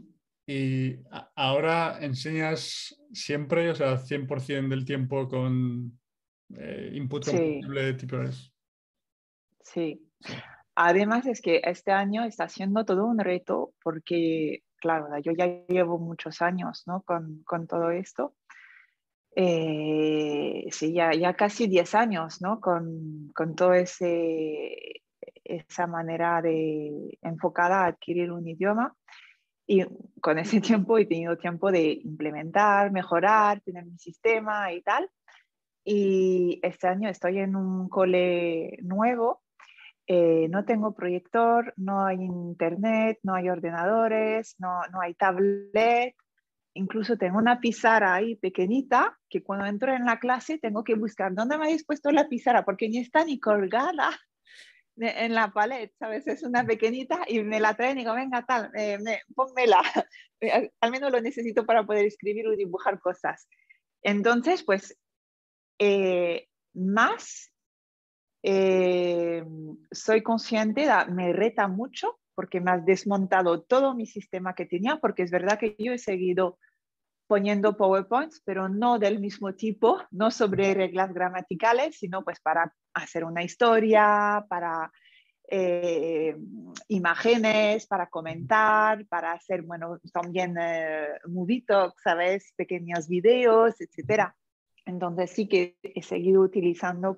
Y ahora enseñas siempre, o sea, 100% del tiempo con eh, input compatible tipo es. Sí. Además es que este año está siendo todo un reto porque, claro, yo ya llevo muchos años ¿no? con, todo esto. Eh, sí, ya, casi 10 años, ¿no? Con, con ese esa manera de enfocada a adquirir un idioma. Y con ese tiempo he tenido tiempo de implementar, mejorar, tener mi sistema y tal. Y este año estoy en un cole nuevo. Eh, no tengo proyector, no hay internet, no hay ordenadores, no, no hay tablet. Incluso tengo una pizarra ahí pequeñita que cuando entro en la clase tengo que buscar dónde me habéis puesto la pizarra porque ni está ni colgada en la paleta, ¿sabes? Es una pequeñita y me la traen y digo, venga, tal, eh, me, pónmela. Eh, al menos lo necesito para poder escribir o dibujar cosas. Entonces, pues, eh, más soy consciente, me reta mucho porque me has desmontado todo mi sistema que tenía, porque es verdad que yo he seguido poniendo PowerPoints, pero no del mismo tipo, no sobre reglas gramaticales, sino pues para hacer una historia, para eh, imágenes, para comentar, para hacer, bueno, también eh, movie talks, ¿sabes? Pequeños videos, etcétera. Entonces sí que he seguido utilizando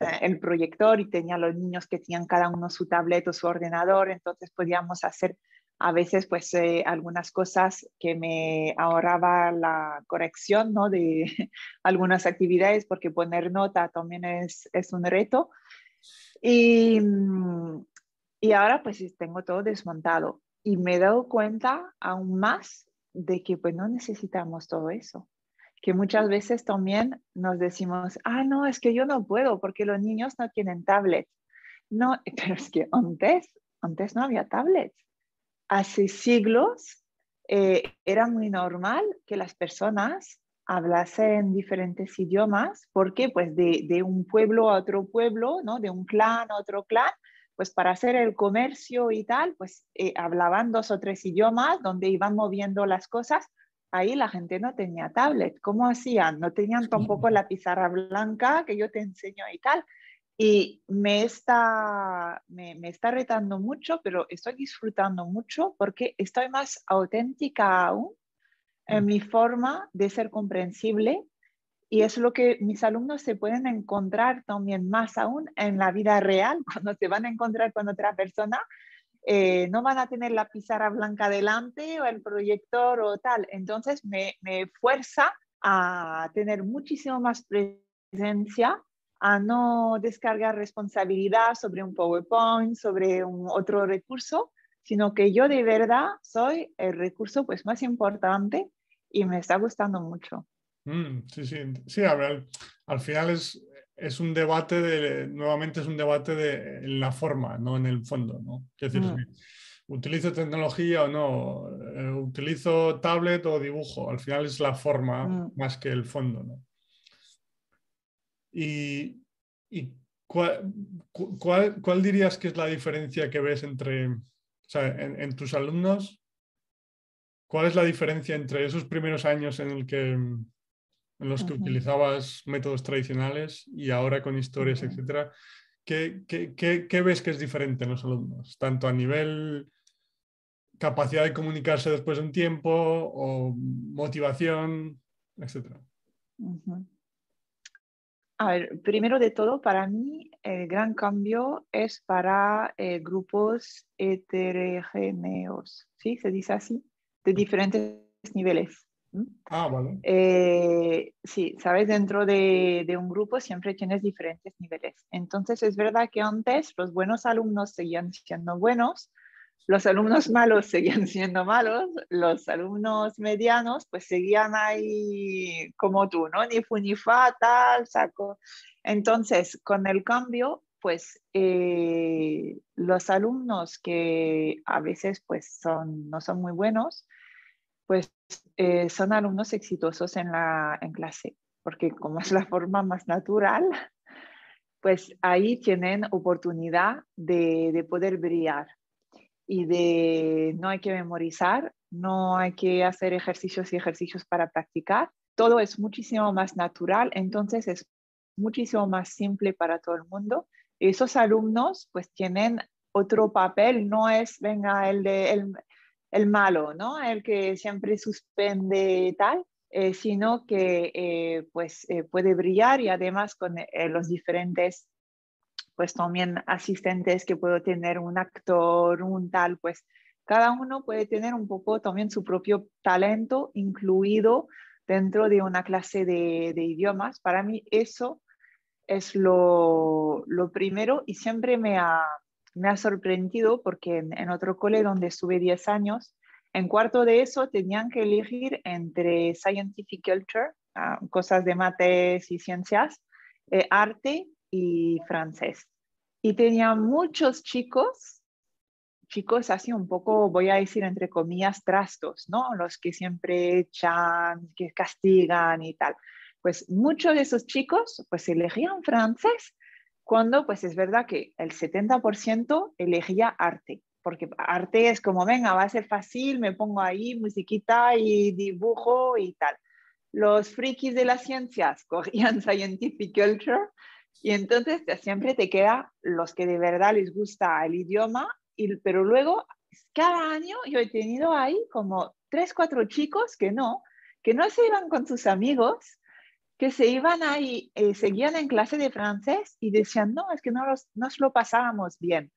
eh, el proyector y tenía los niños que tenían cada uno su tablet o su ordenador, entonces podíamos hacer a veces pues eh, algunas cosas que me ahorraba la corrección ¿no? de algunas actividades porque poner nota también es, es un reto. Y, mm, y ahora pues tengo todo desmontado y me he dado cuenta aún más de que pues no necesitamos todo eso. Que muchas veces también nos decimos, ah, no, es que yo no puedo porque los niños no tienen tablet. No, pero es que antes, antes no había tablets hace siglos eh, era muy normal que las personas hablasen diferentes idiomas, porque pues de, un pueblo a otro pueblo, ¿no? de un clan a otro clan, pues para hacer el comercio y tal, pues eh, hablaban dos o tres idiomas donde iban moviendo las cosas. Ahí la gente no tenía tablet. ¿Cómo hacían? No tenían tampoco la pizarra blanca que yo te enseño y tal. Y me está, me, me, está retando mucho, pero estoy disfrutando mucho porque estoy más auténtica aún en mm. mi forma de ser comprensible y es lo que mis alumnos se pueden encontrar también más aún en la vida real, cuando se van a encontrar con otra persona, eh, no van a tener la pizarra blanca delante o el proyector o tal. Entonces me, fuerza a tener muchísimo más presencia a no descargar responsabilidad sobre un PowerPoint, sobre un otro recurso, sino que yo de verdad soy el recurso pues, más importante y me está gustando mucho. Mm, sí, sí, sí, al final es, es un debate, de, nuevamente es un debate de, en la forma, no en el fondo. ¿no? Es decir, mm. ¿utilizo tecnología o no? Eh, ¿Utilizo tablet o dibujo? Al final es la forma mm. más que el fondo. ¿no? ¿Y, cuál, dirías que es la diferencia que ves entre, o sea, en, tus alumnos? ¿Cuál es la diferencia entre esos primeros años en, el que, en los que utilizabas métodos tradicionales y ahora con historias, etcétera? ¿Qué, qué, ves que es diferente en los alumnos? Tanto a nivel capacidad de comunicarse después de un tiempo o motivación, etcétera. A ver, primero de todo, para mí el gran cambio es para eh, grupos heterogéneos, ¿sí? Se dice así, de diferentes niveles. Ah, vale. Eh, sí, sabes, dentro de, un grupo siempre tienes diferentes niveles. Entonces es verdad que antes los buenos alumnos seguían siendo buenos, los alumnos malos seguían siendo malos, los alumnos medianos pues seguían ahí como tú, ¿no? Ni fu ni fa, tal, saco. Entonces, con el cambio, pues eh, los alumnos que a veces pues son, no son muy buenos, pues eh, son alumnos exitosos en, la, en clase, porque como es la forma más natural, pues ahí tienen oportunidad de, de poder brillar y de no hay que memorizar, no hay que hacer ejercicios y ejercicios para practicar. Todo es muchísimo más natural, entonces es muchísimo más simple para todo el mundo. Esos alumnos pues tienen otro papel, no es, venga, el, de, el malo, ¿no? El que siempre suspende tal, eh, sino que eh, pues eh, puede brillar y además con los diferentes pues también asistentes que puedo tener, un actor, un tal, pues cada uno puede tener un poco también su propio talento incluido dentro de una clase de, de idiomas. Para mí eso es lo, lo, primero y siempre me ha, me ha sorprendido porque en, otro cole donde estuve 10 años, en cuarto de eso tenían que elegir entre Scientific Culture, ah, cosas de mates y ciencias, eh, arte y francés. Y tenía muchos chicos, chicos así un poco, voy a decir entre comillas, trastos, ¿no? Los que siempre echan, que castigan y tal. Pues muchos de esos chicos pues elegían francés cuando pues es verdad que el 70% elegía arte, porque arte es como, venga, va a ser fácil, me pongo ahí musiquita y dibujo y tal. Los frikis de las ciencias cogían Scientific Culture y entonces siempre te queda los que de verdad les gusta el idioma, y, pero luego cada año yo he tenido ahí como tres, cuatro chicos que no, que no se iban con sus amigos, que se iban ahí, eh, seguían en clase de francés y decían, no, es que no nos lo pasábamos bien.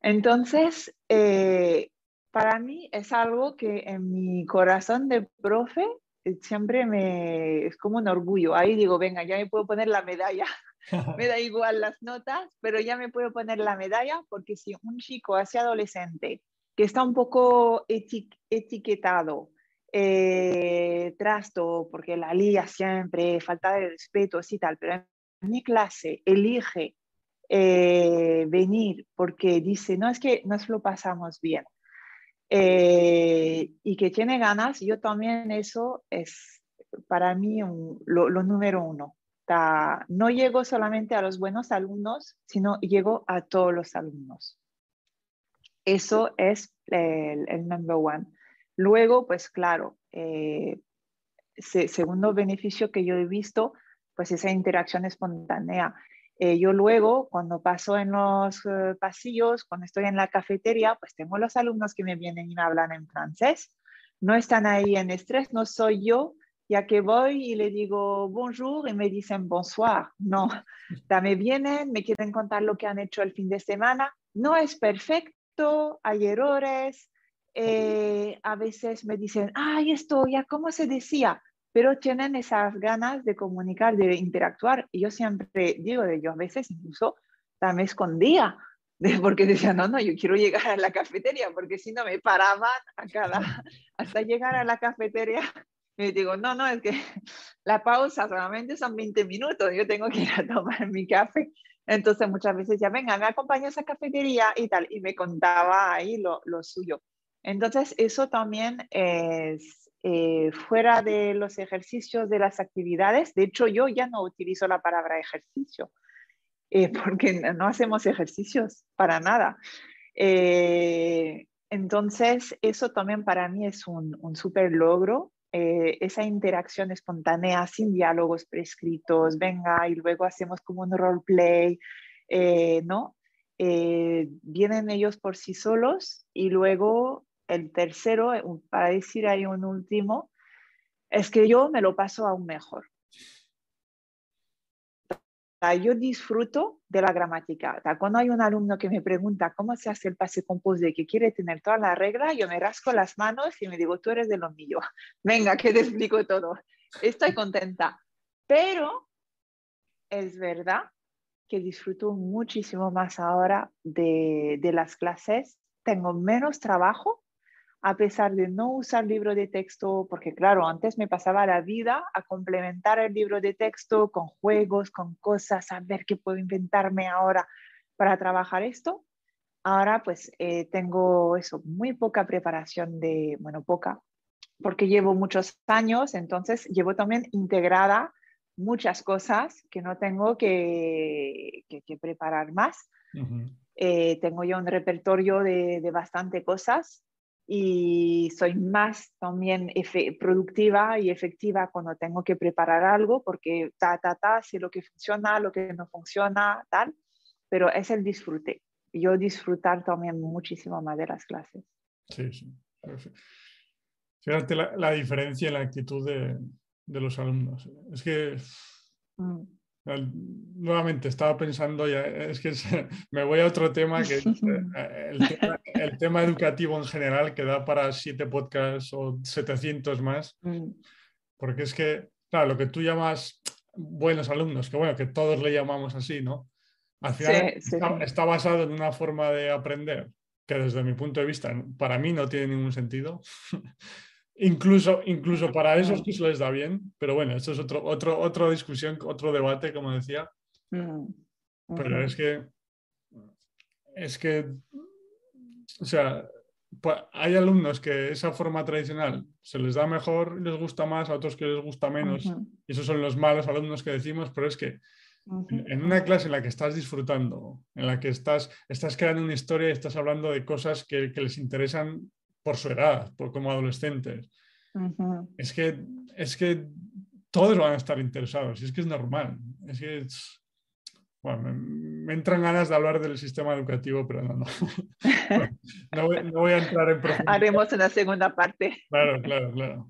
Entonces, eh, para mí es algo que en mi corazón de profe eh, siempre me es como un orgullo. Ahí digo, venga, ya me puedo poner la medalla. me da igual las notas, pero ya me puedo poner la medalla porque si un chico así adolescente que está un poco etiquetado, eh, trasto, porque la lía siempre, falta de respeto, y tal, pero en mi clase elige eh, venir porque dice, no es que nos lo pasamos bien eh, y que tiene ganas, yo también eso es para mí lo, lo, número uno. no llego solamente a los buenos alumnos, sino llego a todos los alumnos. Eso es el, el number one. Luego, pues claro, eh, segundo beneficio que yo he visto, pues esa interacción espontánea. Eh, yo luego, cuando paso en los eh, pasillos, cuando estoy en la cafetería, pues tengo los alumnos que me vienen y me hablan en francés. No están ahí en estrés, no soy yo, ya que voy y le digo bonjour y me dicen bonsoir. No, me vienen, me quieren contar lo que han hecho el fin de semana. No es perfecto, hay errores, eh, a veces me dicen, ay, esto ya, ¿cómo se decía? Pero tienen esas ganas de comunicar, de interactuar. Y yo siempre digo de ellos, a veces incluso me escondía, porque decía, no, no, yo quiero llegar a la cafetería, porque si no me paraban a cada, hasta llegar a la cafetería. Y digo, no, no, es que la pausa solamente son 20 minutos, yo tengo que ir a tomar mi café. Entonces muchas veces ya, venga, me acompaña a esa cafetería y tal, y me contaba ahí lo, lo suyo. Entonces, eso también es eh, fuera de los ejercicios, de las actividades. De hecho, yo ya no utilizo la palabra ejercicio, eh, porque no hacemos ejercicios para nada. Eh, entonces, eso también para mí es un, un súper logro. esa interacción espontánea sin diálogos prescritos, venga, y luego hacemos como un roleplay, ¿no? vienen ellos por sí solos y luego el tercero, eh, para decir ahí un último, es que yo me lo paso aún mejor. Yo disfruto de la gramática. Cuando hay un alumno que me pregunta cómo se hace el pase composé, que quiere tener toda la regla, yo me rasco las manos y me digo, tú eres de lo mío. Venga, que te explico todo. Estoy contenta. Pero es verdad que disfruto muchísimo más ahora de las clases. Tengo menos trabajo a pesar de no usar libro de texto, porque claro, antes me pasaba la vida a complementar el libro de texto con juegos, con cosas, a ver qué puedo inventarme ahora para trabajar esto. Ahora pues eh, tengo eso, muy poca preparación de, bueno, poca, porque llevo muchos años, entonces llevo también integrada muchas cosas que no tengo que, que, preparar más. Eh, tengo ya un repertorio de, de bastante cosas y soy más también productiva y efectiva cuando tengo que preparar algo porque ta, ta, ta, sé lo que funciona, lo que no funciona, tal, pero es el disfrute. Yo disfrutar también muchísimo más de las clases. Sí, sí. Fíjate la, diferencia en la actitud de, de los alumnos. Es que mm. Nuevamente estaba pensando, ya, es que me voy a otro tema, que eh, el, tema, educativo en general, que da para siete podcasts o 700 más, mm. porque es que, claro, lo que tú llamas buenos alumnos, que bueno, que todos le llamamos así, ¿no? Al final está, basado en una forma de aprender que desde mi punto de vista para mí no tiene ningún sentido. incluso, incluso para esos que se les da bien, pero bueno, esto es otro, otro, otra discusión, otro debate, como decía. Mm, pero es que, es que, o sea, hay alumnos que esa forma tradicional se les da mejor, les gusta más, a otros que les gusta menos, y esos son los malos alumnos que decimos, pero es que en una clase en la que estás disfrutando, en la que estás, estás creando una historia y estás hablando de cosas que, les interesan por su edad, por, como adolescentes, es, que, es que todos van a estar interesados y es que es normal. Es que bueno, me, entran ganas de hablar del sistema educativo, pero no, no. no, voy, a entrar en profundidad. Haremos una segunda parte. Claro, claro, claro.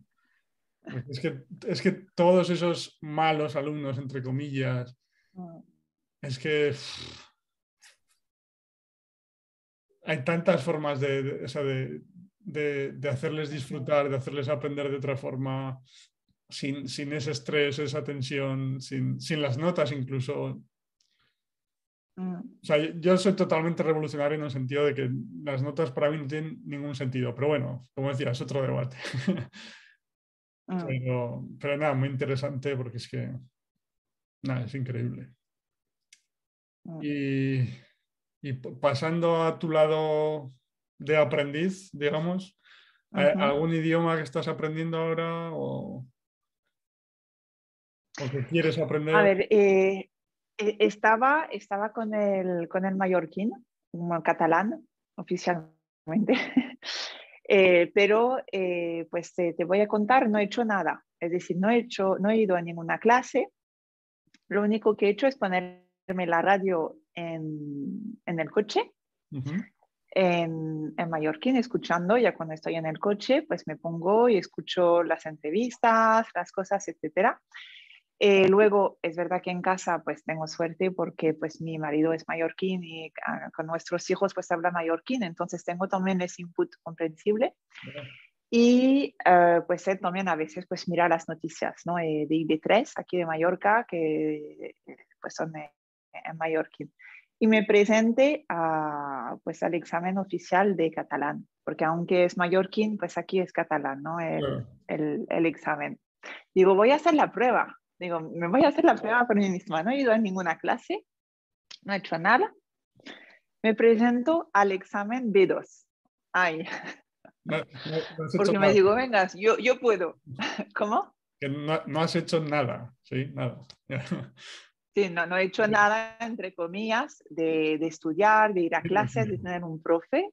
Es que, es que todos esos malos alumnos, entre comillas, Mm. Es que hay tantas formas de, hacerles disfrutar, de hacerles aprender de otra forma, sin, ese estrés, esa tensión, sin, las notas incluso. Mm. O sea, yo soy totalmente revolucionario en el sentido de que las notas para mí no tienen ningún sentido, pero bueno, como decía, es otro debate. Mm. pero, pero nada, muy interesante porque es que Nada, es increíble. Mm. Y, pasando a tu lado de aprendiz, digamos, ¿algún idioma que estás aprendiendo ahora o, que quieres aprender? A ver, eh, e, estaba, estaba con, el, con el mallorquín, catalán, oficialmente. Eh, pero eh, pues te, te, voy a contar, no he hecho nada. Es decir, no he, hecho, no he ido a ninguna clase, lo único que he hecho es ponerme la radio en, el coche, en, en Mallorquín, escuchando. Ya cuando estoy en el coche, pues me pongo y escucho las entrevistas, las cosas, etc. Eh, luego, es verdad que en casa pues tengo suerte porque pues mi marido es mallorquín y ah, con nuestros hijos pues habla mallorquín, entonces tengo también ese input comprensible. Y uh, pues él también a veces pues mira las noticias ¿no? Eh, de IB3 aquí de Mallorca, que pues son en Mallorca. Y me presente a, pues, al examen oficial de catalán, porque aunque es mallorquín, pues aquí es catalán, ¿no? El, el, el, examen. Digo, voy a hacer la prueba. Digo, me voy a hacer la prueba por mí misma. No he ido a ninguna clase, no he hecho nada. Me presento al examen B2. Ay, porque me digo, vengas, yo, yo puedo. ¿Cómo? Que no, has hecho nada, ¿sí? Nada. sí, no, no he hecho nada, entre comillas, de, de estudiar, de ir a clases, de tener un profe.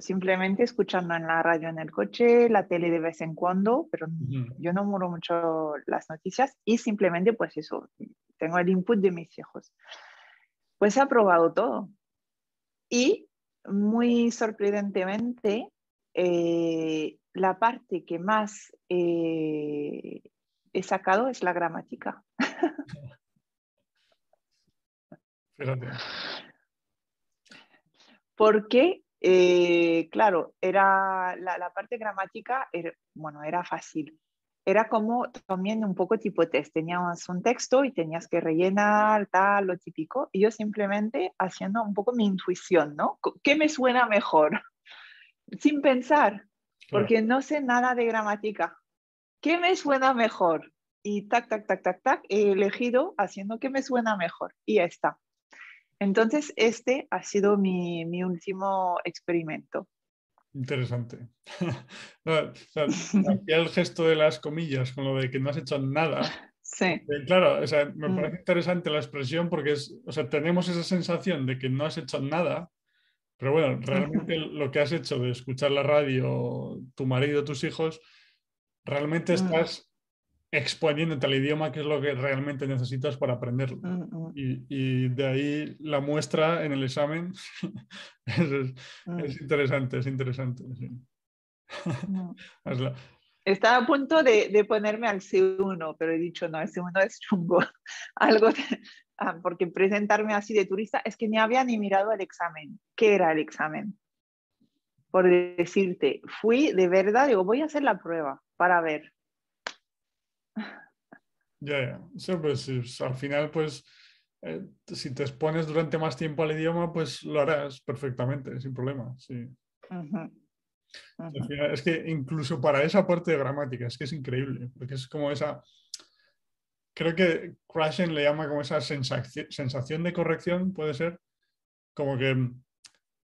simplemente escuchando en la radio en el coche, la tele de vez en cuando, pero yo no muro mucho las noticias y simplemente pues eso, tengo el input de mis hijos. Pues he aprobado todo. Y muy sorprendentemente, eh, la parte que más eh, he sacado es la gramática. Porque, eh, claro, era la, parte gramática, era, bueno, era fácil. Era como también un poco tipo test. Tenías un texto y tenías que rellenar tal, lo típico. Y yo simplemente haciendo un poco mi intuición, ¿no? ¿Qué me suena mejor? sin pensar, porque no sé nada de gramática. ¿Qué me suena mejor? Y tac, tac, tac, tac, tac, he elegido haciendo que me suena mejor. Y ya está. Entonces, este ha sido mi, mi último experimento. Interesante. el gesto de las comillas con lo de que no has hecho nada. Sí. Eh, claro, o sea, me parece mm. interesante la expresión porque es, o sea, tenemos esa sensación de que no has hecho nada, Pero bueno, realmente lo que has hecho de escuchar la radio, tu marido, tus hijos, realmente mm. estás exponiéndote al idioma que es lo que realmente necesitas para aprenderlo. Mm, mm. Y, de ahí la muestra en el examen es, interesante, es interesante. Estaba a punto de, ponerme al C1, pero he dicho, no, el C1 es chungo. Algo ah, porque presentarme así de turista es que ni había ni mirado el examen. ¿Qué era el examen? Por decirte, fui de verdad, digo, voy a hacer la prueba para ver. Ya, ya. pues al final, pues, eh, si te expones durante más tiempo al idioma, pues lo harás perfectamente, sin problema. Sí es que incluso para esa parte de gramática, es que es increíble, porque es como esa, creo que Krashen le llama como esa sensación, de corrección, puede ser, como que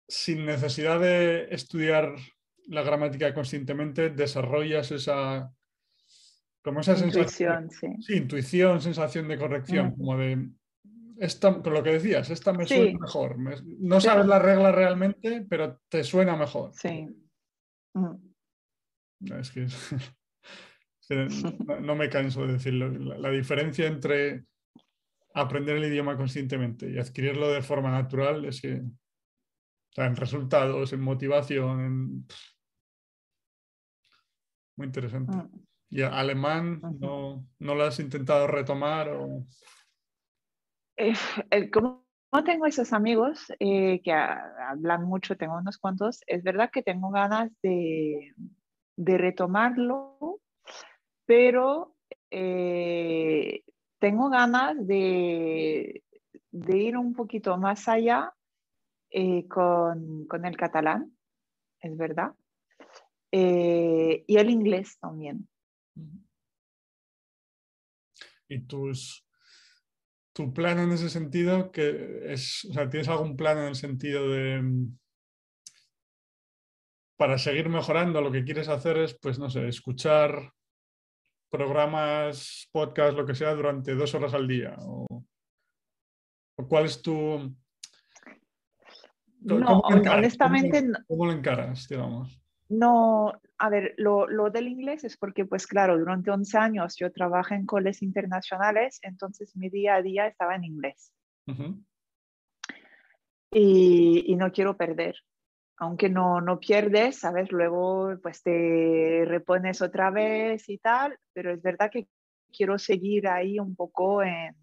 sin necesidad de estudiar la gramática conscientemente, desarrollas esa, como esa intuición, sensación, sí. intuición, sensación de corrección, mm. como de, esta, con lo que decías, esta me suena mejor. no sabes la regla realmente, pero te suena mejor. Sí. Es que, no, me canso de decirlo. La, diferencia entre aprender el idioma conscientemente y adquirirlo de forma natural es que en resultados, en motivación, muy interesante. Mm. ¿Y alemán no, no, lo has intentado retomar? O... Eh, ¿Cómo no tengo esos amigos eh, que hablan mucho, tengo unos cuantos, es verdad que tengo ganas de, retomarlo, pero eh, tengo ganas de, ir un poquito más allá eh, con, el catalán, es verdad, y el inglés también. ¿Y tus tu plan en ese sentido, que es, o sea, ¿tienes algún plan en el sentido de mm, para seguir mejorando lo que quieres hacer es, pues no sé, escuchar programas, podcast, lo que sea, durante dos horas al día? ¿O, cuál es tu... No, honestamente... ¿Cómo, lo encaras, digamos? No, a ver, lo, del inglés es porque, pues claro, durante 11 años yo trabajé en coles internacionales, entonces mi día a día estaba en inglés. y, no quiero perder. Aunque no, no pierdes, ¿sabes? Luego pues te repones otra vez y tal, pero es verdad que quiero seguir ahí un poco en,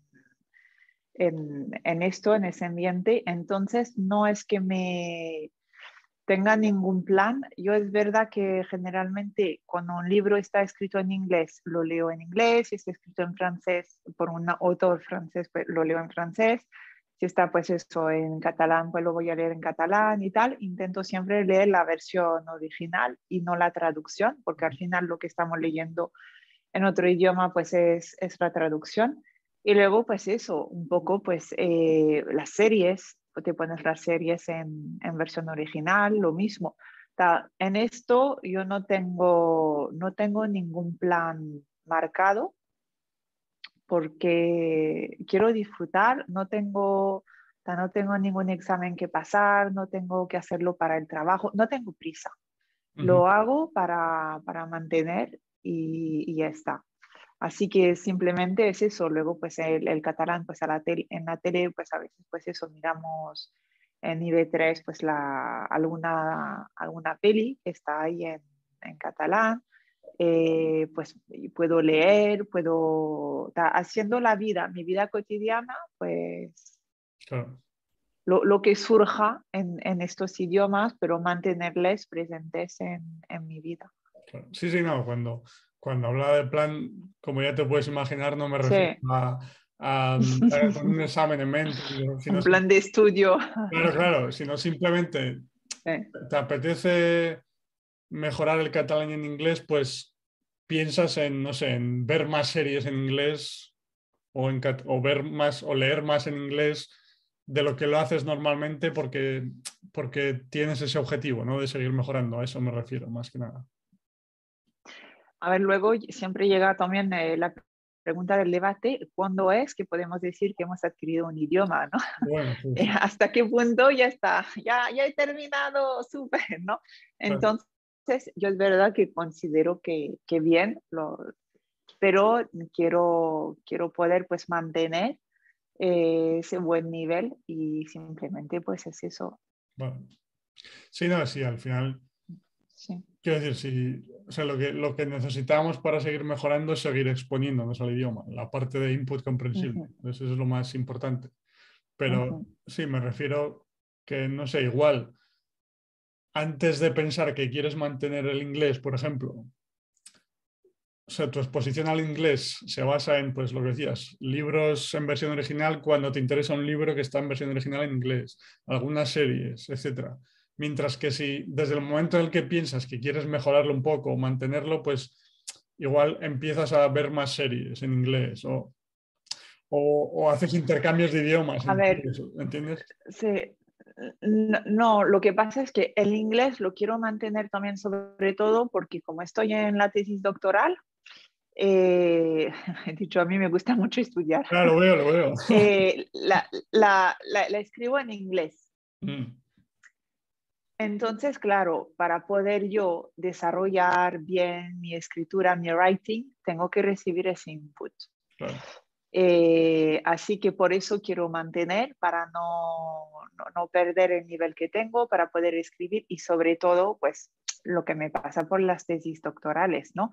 en esto, en ese ambiente. Entonces no es que me tenga ningún plan. Yo es verdad que generalmente cuando un libro está escrito en inglés, lo leo en inglés, si está escrito en francés por un autor francés, pues lo leo en francés. Si está pues eso en catalán, pues lo voy a leer en catalán y tal. Intento siempre leer la versión original y no la traducción, porque al final lo que estamos leyendo en otro idioma pues es, es la traducción. Y luego pues eso, un poco pues eh, las series, te pones las series en, versión original, lo mismo. En esto yo no tengo, no tengo ningún plan marcado porque quiero disfrutar, no tengo, no tengo ningún examen que pasar, no tengo que hacerlo para el trabajo, no tengo prisa. Lo hago para, mantener y, y, ya está. Así que simplemente es eso. Luego, pues el, catalán, pues a la en la tele, pues a veces, pues eso, miramos en IB3, pues la, alguna, alguna peli que está ahí en, catalán. Eh, pues puedo leer, puedo, haciendo la vida, mi vida cotidiana, pues lo, que surja en, estos idiomas, pero mantenerles presentes en, mi vida. Sí, sí, no, cuando, cuando hablaba de plan, como ya te puedes imaginar, no me refiero a, un examen en mente. un plan de estudio. Claro, claro, sino simplemente te apetece mejorar el catalán en inglés, pues piensas en, no sé, en ver más series en inglés o, en, o ver más o leer más en inglés de lo que lo haces normalmente porque, porque tienes ese objetivo, ¿no? De seguir mejorando. A eso me refiero, más que nada. A ver, luego siempre llega también eh, la preguntar el debate, ¿cuándo es que podemos decir que hemos adquirido un idioma, ¿no? ¿Hasta qué punto ya está? Ya, ya he terminado, súper, ¿no? Entonces, yo es verdad que considero que, que bien, lo, pero quiero, quiero poder pues mantener eh, ese buen nivel y simplemente pues es eso. Bueno. Sí, no, sí, al final. Quiero decir, sí, o sea, lo que, lo que necesitamos para seguir mejorando es seguir exponiéndonos al idioma, la parte de input comprensible. Eso es lo más importante. Pero sí, me refiero que, no sé, igual, antes de pensar que quieres mantener el inglés, por ejemplo, o sea, tu exposición al inglés se basa en, pues lo que decías, libros en versión original cuando te interesa un libro que está en versión original en inglés, algunas series, etc. Mientras que si desde el momento en el que piensas que quieres mejorarlo un poco o mantenerlo, pues igual empiezas a ver más series en inglés o, o, haces intercambios de idiomas. A ver, ¿entiendes? Sí, no, lo que pasa es que el inglés lo quiero mantener también sobre todo porque como estoy en la tesis doctoral, eh, he dicho, a mí me gusta mucho estudiar. Claro, lo veo, lo veo. Eh, la, la, la, escribo en inglés. Mm. Entonces, claro, para poder yo desarrollar bien mi escritura, mi writing, tengo que recibir ese input. Eh, así que por eso quiero mantener, para no, no, no, perder el nivel que tengo, para poder escribir y sobre todo, pues lo que me pasa por las tesis doctorales, ¿no?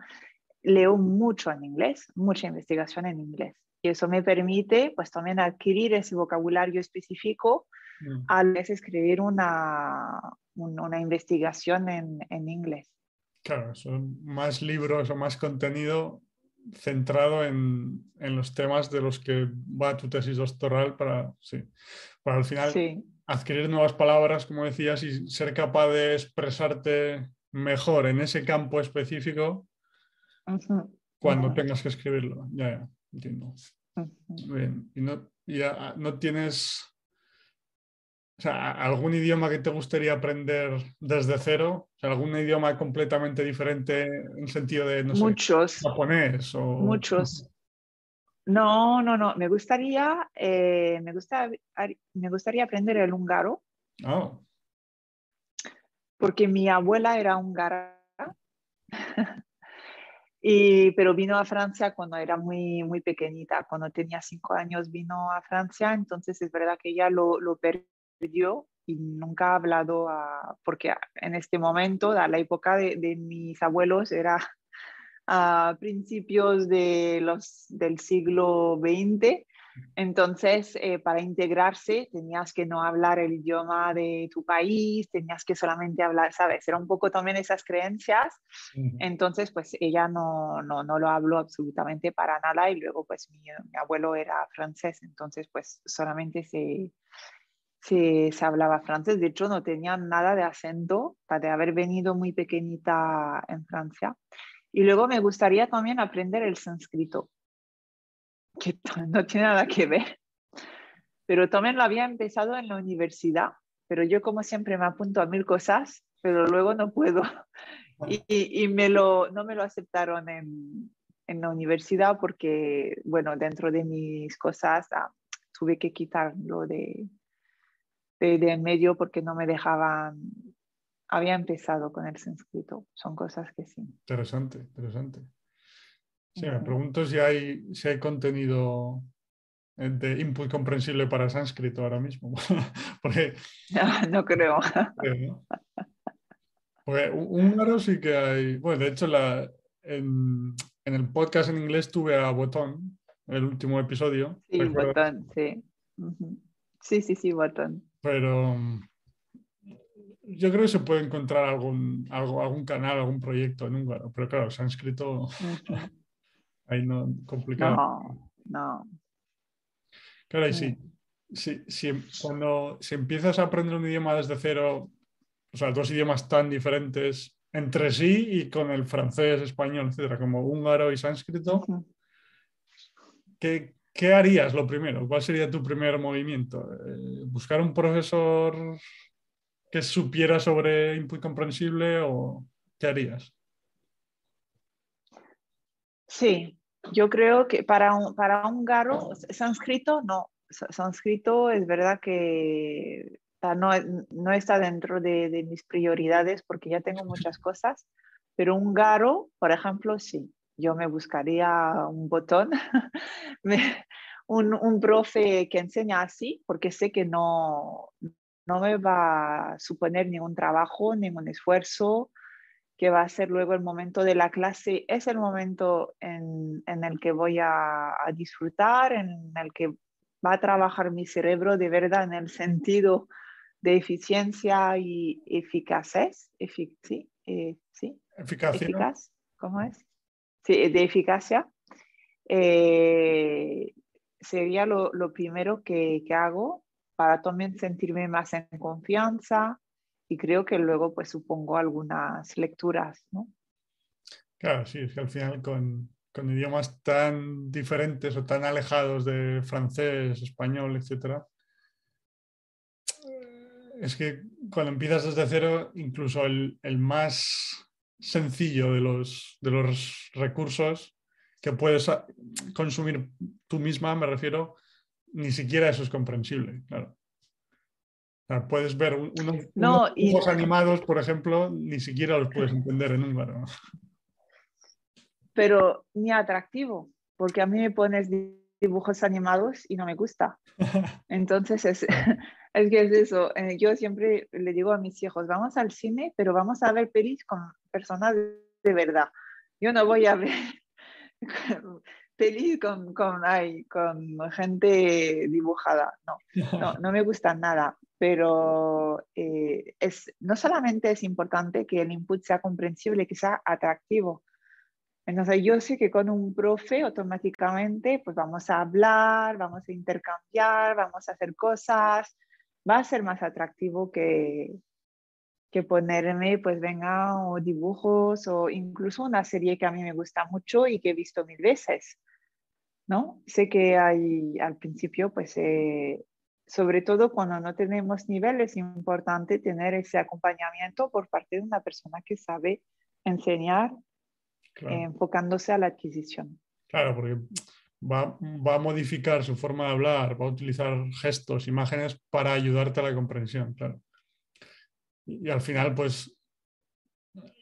leo mucho en inglés, mucha investigación en inglés. Y eso me permite pues también adquirir ese vocabulario específico mm. al vez escribir una, una investigación en, en, inglés. Claro, son más libros o más contenido centrado en, en, los temas de los que va tu tesis doctoral para, sí, para al final adquirir nuevas palabras, como decías, y ser capaz de expresarte mejor en ese campo específico cuando tengas que escribirlo. Ya, ya, entiendo. Bien. ¿Y no, ya, no tienes o sea, algún idioma que te gustaría aprender desde cero? O sea, ¿Algún idioma completamente diferente en sentido de, no Muchos. japonés o... Muchos. No, no, no. Me gustaría, eh, me, gusta, me gustaría aprender el húngaro. Oh. Porque mi abuela era húngara. Y, pero vino a Francia cuando era muy, muy pequeñita, cuando tenía cinco años vino a Francia, entonces es verdad que ella lo, lo perdió y nunca ha hablado, a, porque en este momento, a la época de, de mis abuelos, era a principios de los, del siglo XX, entonces, eh, para integrarse tenías que no hablar el idioma de tu país, tenías que solamente hablar, ¿sabes? Era un poco también esas creencias. Entonces, pues ella no, no, no, lo habló absolutamente para nada y luego, pues mi, mi abuelo era francés, entonces, pues solamente se, se, se, hablaba francés. De hecho, no tenía nada de acento para haber venido muy pequeñita en Francia. Y luego me gustaría también aprender el sánscrito que no tiene nada que ver. Pero también lo había empezado en la universidad, pero yo como siempre me apunto a mil cosas, pero luego no puedo. Y, y me lo, no me lo aceptaron en, en, la universidad porque, bueno, dentro de mis cosas ah, tuve que quitarlo de, de, de, en medio porque no me dejaban. Había empezado con el sánscrito. Son cosas que sí. Interesante, interesante. Sí, me pregunto si hay, si hay contenido de input comprensible para sánscrito ahora mismo. Porque, no, creo. Porque húngaro sí que hay. Bueno, de hecho, la, en, en, el podcast en inglés tuve a Botón, el último episodio. Sí, Botón, sí. Sí, sí, sí, Botón. Pero yo creo que se puede encontrar algún, algo, algún canal, algún proyecto en húngaro, pero claro, sánscrito. Ahí no, complicado. No, no. Claro, y sí. Si, si, cuando si empiezas a aprender un idioma desde cero, o sea, dos idiomas tan diferentes entre sí y con el francés, español, etcétera, como húngaro y sánscrito, ¿qué, ¿qué, harías lo primero? ¿Cuál sería tu primer movimiento? Eh, ¿Buscar un profesor que supiera sobre input comprensible o qué harías? Sí, Yo creo que para un, para un garo, sánscrito, no. Sánscrito es verdad que no, no está dentro de, de, mis prioridades porque ya tengo muchas cosas, pero un garo, por ejemplo, sí. Yo me buscaría un botón, un, un profe que enseña así, porque sé que no, no me va a suponer ningún trabajo, ningún esfuerzo, que va a ser luego el momento de la clase, es el momento en, en el que voy a, a, disfrutar, en el que va a trabajar mi cerebro de verdad en el sentido de eficiencia y eficaces, sí, eh, sí, eficacia. eficaz, ¿cómo es? Sí, de eficacia. Eh, sería lo, lo primero que, que, hago para también sentirme más en confianza y creo que luego pues supongo algunas lecturas, ¿no? Claro, sí, es que al final con, con idiomas tan diferentes o tan alejados de francés, español, etcétera, es que cuando empiezas desde cero, incluso el, el más sencillo de los, de los recursos que puedes consumir tú misma, me refiero, ni siquiera eso es comprensible, claro. O sea, puedes ver unos, No, unos y- dibujos animados, por ejemplo, ni siquiera los puedes entender en húngaro. pero ni atractivo, porque a mí me pones di- dibujos animados y no me gusta. Entonces es, es que es eso. eh, Yo siempre le digo a mis hijos, vamos al cine, pero vamos a ver pelis con personas de verdad. Yo no voy a ver pelis con, con, ay, con gente dibujada. No, no, no me gusta nada. Pero eh, es, no solamente es importante que el input sea comprensible, que sea atractivo. Entonces yo sé que con un profe automáticamente pues vamos a hablar, vamos a intercambiar, vamos a hacer cosas, va a ser más atractivo que, que ponerme pues venga o dibujos o incluso una serie que a mí me gusta mucho y que he visto mil veces, ¿no? Sé que hay al principio pues eh, sobre todo cuando no tenemos nivel es importante tener ese acompañamiento por parte de una persona que sabe enseñar Claro, eh, enfocándose a la adquisición. claro, porque va, va a modificar su forma de hablar, va a utilizar gestos, imágenes para ayudarte a la comprensión, claro. Y, al final, pues,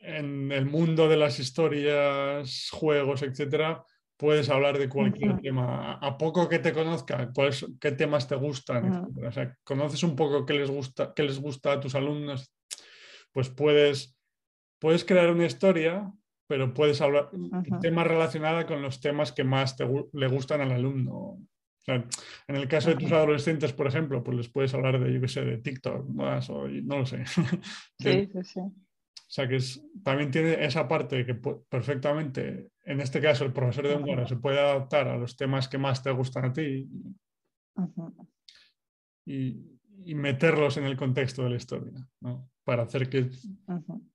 en el mundo de las historias, juegos, etcétera, puedes hablar de cualquier tema. A poco que te conozca, cuáles, qué temas te gustan. O sea, conoces un poco qué les gusta, qué les gusta a tus alumnos, pues puedes, puedes crear una historia, pero puedes hablar Ujú. temas relacionados con los temas que más te, le gustan al alumno. O sea, en el caso de tus adolescentes, por ejemplo, pues les puedes hablar de, yo qué sé, de TikTok, más, o no lo sé. Sí, sí, sí. o sea, que es, también tiene esa parte que perfectamente, en este caso, el profesor de húngaro se puede adaptar a los temas que más te gustan a ti y, y meterlos en el contexto de la historia, ¿no? Para hacer que,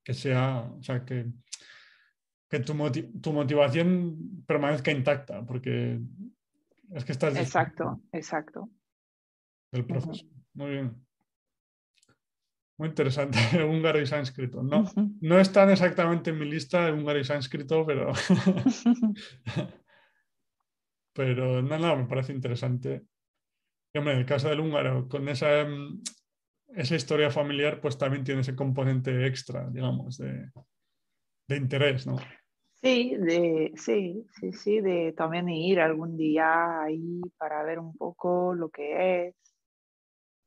que sea, o sea, que, que tu, moti- tu motivación permanezca intacta, porque es que estás Exacto, exacto. del proceso. Muy bien. Muy interesante, húngaro y sánscrito. No, no están exactamente en mi lista de húngaro y sánscrito, pero, pero no, no, me parece interesante. Y hombre, en el caso del húngaro, con esa, mm, esa historia familiar, pues también tiene ese componente extra, digamos, de, de interés, ¿no? Sí, de, sí, sí, sí, de también ir algún día ahí para ver un poco lo que es.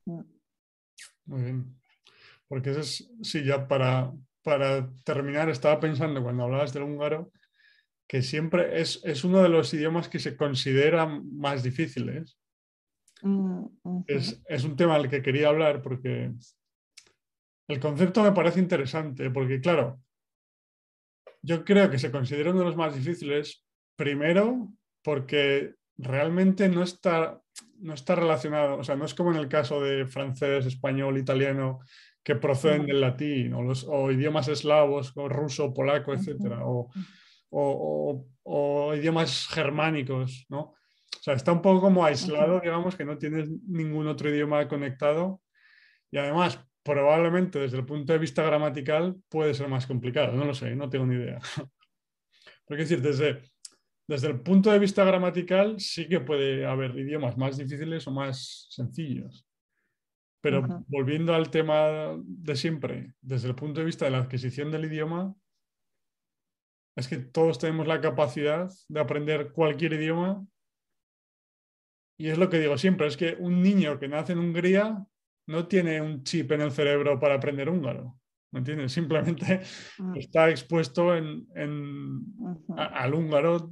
Mm. Muy bien. Porque eso es, sí, ya para, para terminar, estaba pensando cuando hablabas del húngaro, que siempre es, es uno de los idiomas que se consideran más difíciles. Mm. Es, es un tema al que quería hablar porque el concepto me parece interesante, porque claro, yo creo que se considera uno de los más difíciles, primero porque realmente no está, no está relacionado, o sea, no es como en el caso de francés, español, italiano, que proceden del latín, o, los, o idiomas eslavos, o ruso, polaco, etcétera, o- o idiomas germánicos, ¿no? O sea, está un poco como aislado, digamos, que no tienes ningún otro idioma conectado y además, probablemente desde el punto de vista gramatical puede ser más complicado, no lo sé, no tengo ni idea. Pero es decir, desde, desde el punto de vista gramatical sí que puede haber idiomas más difíciles o más sencillos. Pero volviendo al tema de siempre, desde el punto de vista de la adquisición del idioma, es que todos tenemos la capacidad de aprender cualquier idioma. Y es lo que digo siempre, es que un niño que nace en Hungría no tiene un chip en el cerebro para aprender húngaro. ¿Me entiendes? Simplemente mm. está expuesto en, al húngaro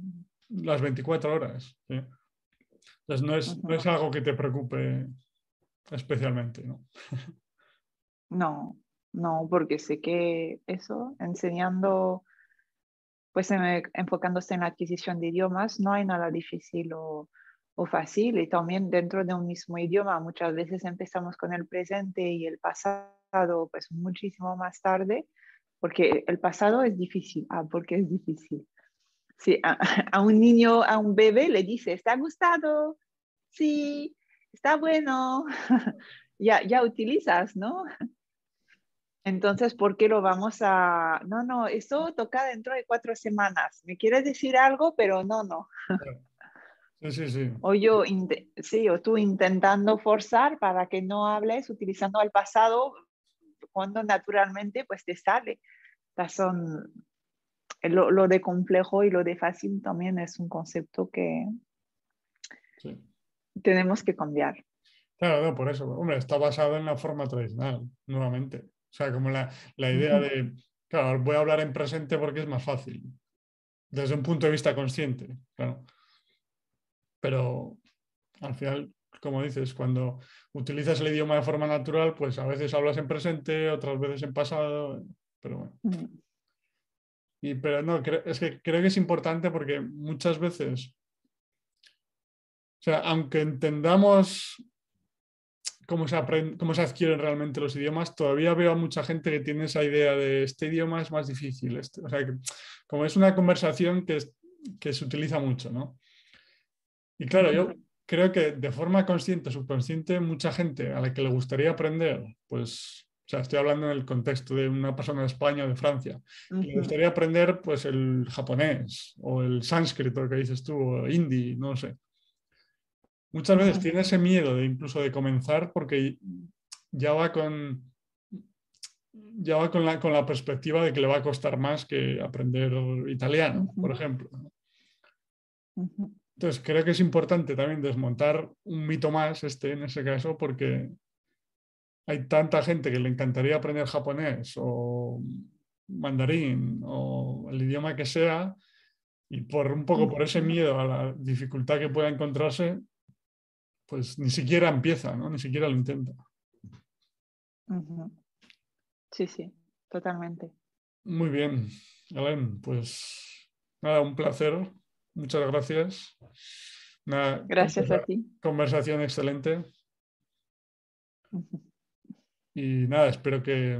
las 24 horas. Entonces no es, no es algo que te preocupe especialmente, ¿no? No, no, porque sé que eso, enseñando, pues enfocándose en la adquisición de idiomas, no hay nada difícil o, o, fácil. Y también dentro de un mismo idioma, muchas veces empezamos con el presente y el pasado, pues muchísimo más tarde, porque el pasado es difícil. Ah, porque es difícil. Sí, a, un niño, a un bebé le dice, ¿está gustado? Sí, está bueno, ya, ya utilizas, ¿no? Entonces, ¿por qué lo vamos a...? No, no, eso toca dentro de cuatro semanas. ¿Me quieres decir algo? Pero no, no. Sí, sí, sí. O yo, sí, o tú intentando forzar para que no hables utilizando el pasado cuando naturalmente pues te sale. son, lo, lo, de complejo y lo de fácil también es un concepto que, sí tenemos que cambiar. Claro, no, por eso. Hombre, está basado en la forma tradicional, nuevamente. O sea, como la, idea de, claro, voy a hablar en presente porque es más fácil, desde un punto de vista consciente, claro. Pero al final, como dices, cuando utilizas el idioma de forma natural, pues a veces hablas en presente, otras veces en pasado, pero bueno. Y, pero no, es que creo que es importante porque muchas veces o sea, aunque entendamos cómo se, cómo se adquieren realmente los idiomas, todavía veo a mucha gente que tiene esa idea de este idioma es más difícil. Este, o sea, que, como es una conversación que, que se utiliza mucho, ¿no? Y claro, yo creo que de forma consciente o subconsciente, mucha gente a la que le gustaría aprender, pues, o sea, estoy hablando en el contexto de una persona de España o de Francia, le gustaría aprender pues el japonés o el sánscrito que dices tú, o hindi, no sé. Muchas veces tiene ese miedo de incluso de comenzar porque ya va con ya va con la, con la perspectiva de que le va a costar más que aprender italiano, por ejemplo. Entonces, creo que es importante también desmontar un mito más este en ese caso porque hay tanta gente que le encantaría aprender japonés o mandarín o el idioma que sea y por un poco por ese miedo a la dificultad que pueda encontrarse, pues ni siquiera empieza, ¿no? Ni siquiera lo intenta. Sí, sí, totalmente. Muy bien, Alen, pues nada, un placer. Muchas gracias. gracias a ti. Conversación excelente. Y nada, espero que,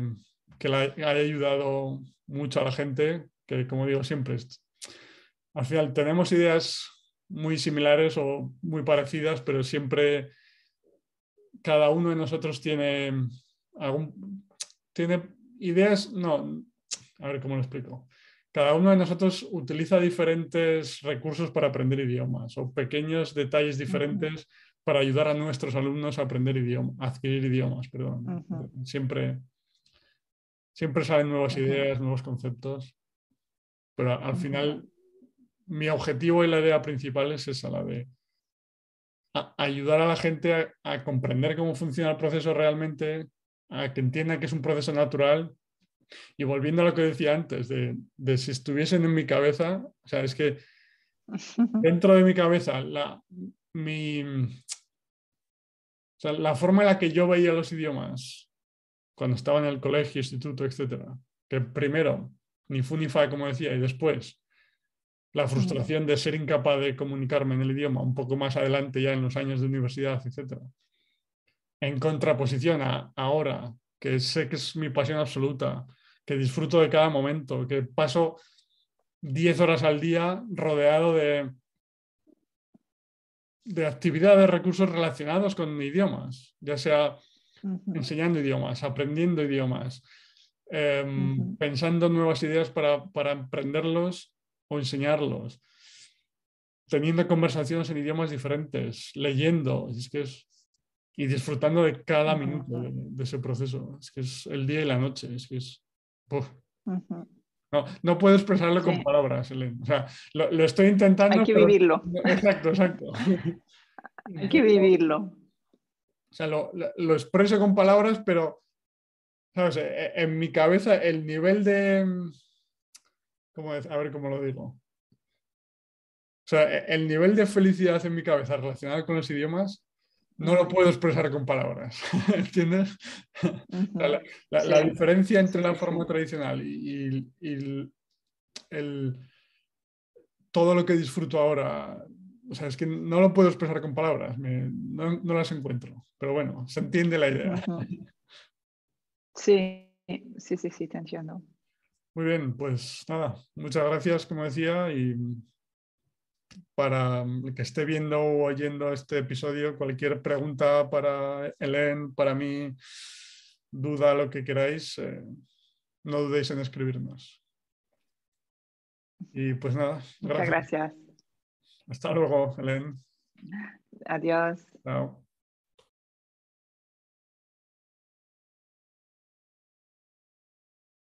que le haya ayudado mucho a la gente, que como digo siempre, al final tenemos ideas muy similares o muy parecidas, pero siempre cada uno de nosotros tiene algún, tiene ideas, no, a ver cómo lo explico. Cada uno de nosotros utiliza diferentes recursos para aprender idiomas o pequeños detalles diferentes para ayudar a nuestros alumnos a aprender idiomas, a adquirir idiomas, perdón. Siempre, siempre salen nuevas ideas, nuevos conceptos, pero al final mi objetivo y la idea principal es esa, la de ayudar a la gente a, comprender cómo funciona el proceso realmente, a que entienda que es un proceso natural. Y volviendo a lo que decía antes, de, si estuviesen en mi cabeza, o sea, es que dentro de mi cabeza, la, mi, la forma en la que yo veía los idiomas cuando estaba en el colegio, instituto, etcétera, que primero, ni fu ni fa, como decía, y después la frustración de ser incapaz de comunicarme en el idioma un poco más adelante ya en los años de universidad, etc. En contraposición a ahora, que sé que es mi pasión absoluta, que disfruto de cada momento, que paso 10 horas al día rodeado de, de actividades, recursos relacionados con idiomas, ya sea enseñando idiomas, aprendiendo idiomas, em, pensando nuevas ideas para, para aprenderlos o enseñarlos. teniendo conversaciones en idiomas diferentes, leyendo, es que es, y disfrutando de cada minuto de, ese proceso. Es que es el día y la noche, es que es... No, no puedo expresarlo con palabras, Elena. O sea, lo, estoy intentando. Hay que vivirlo. Exacto, exacto. Hay que vivirlo. O sea, lo, lo, expreso con palabras, pero, ¿sabes? E, e, en mi cabeza el nivel de... ¿cómo A ver cómo lo digo. O sea, e, el nivel de felicidad en mi cabeza relacionado con los idiomas no lo puedo expresar con palabras, ¿entiendes? la, diferencia entre la forma tradicional y, el, todo lo que disfruto ahora, o sea, es que no lo puedo expresar con palabras, no, las encuentro, pero bueno, se entiende la idea. Sí, sí, sí, sí, te entiendo. Muy bien, pues nada, muchas gracias, como decía, y para el que esté viendo o oyendo este episodio, cualquier pregunta para Helen, para mí, duda, lo que queráis, eh, no dudéis en escribirnos. Y pues nada. Muchas gracias. Hasta luego, Helen. Adiós. Chao.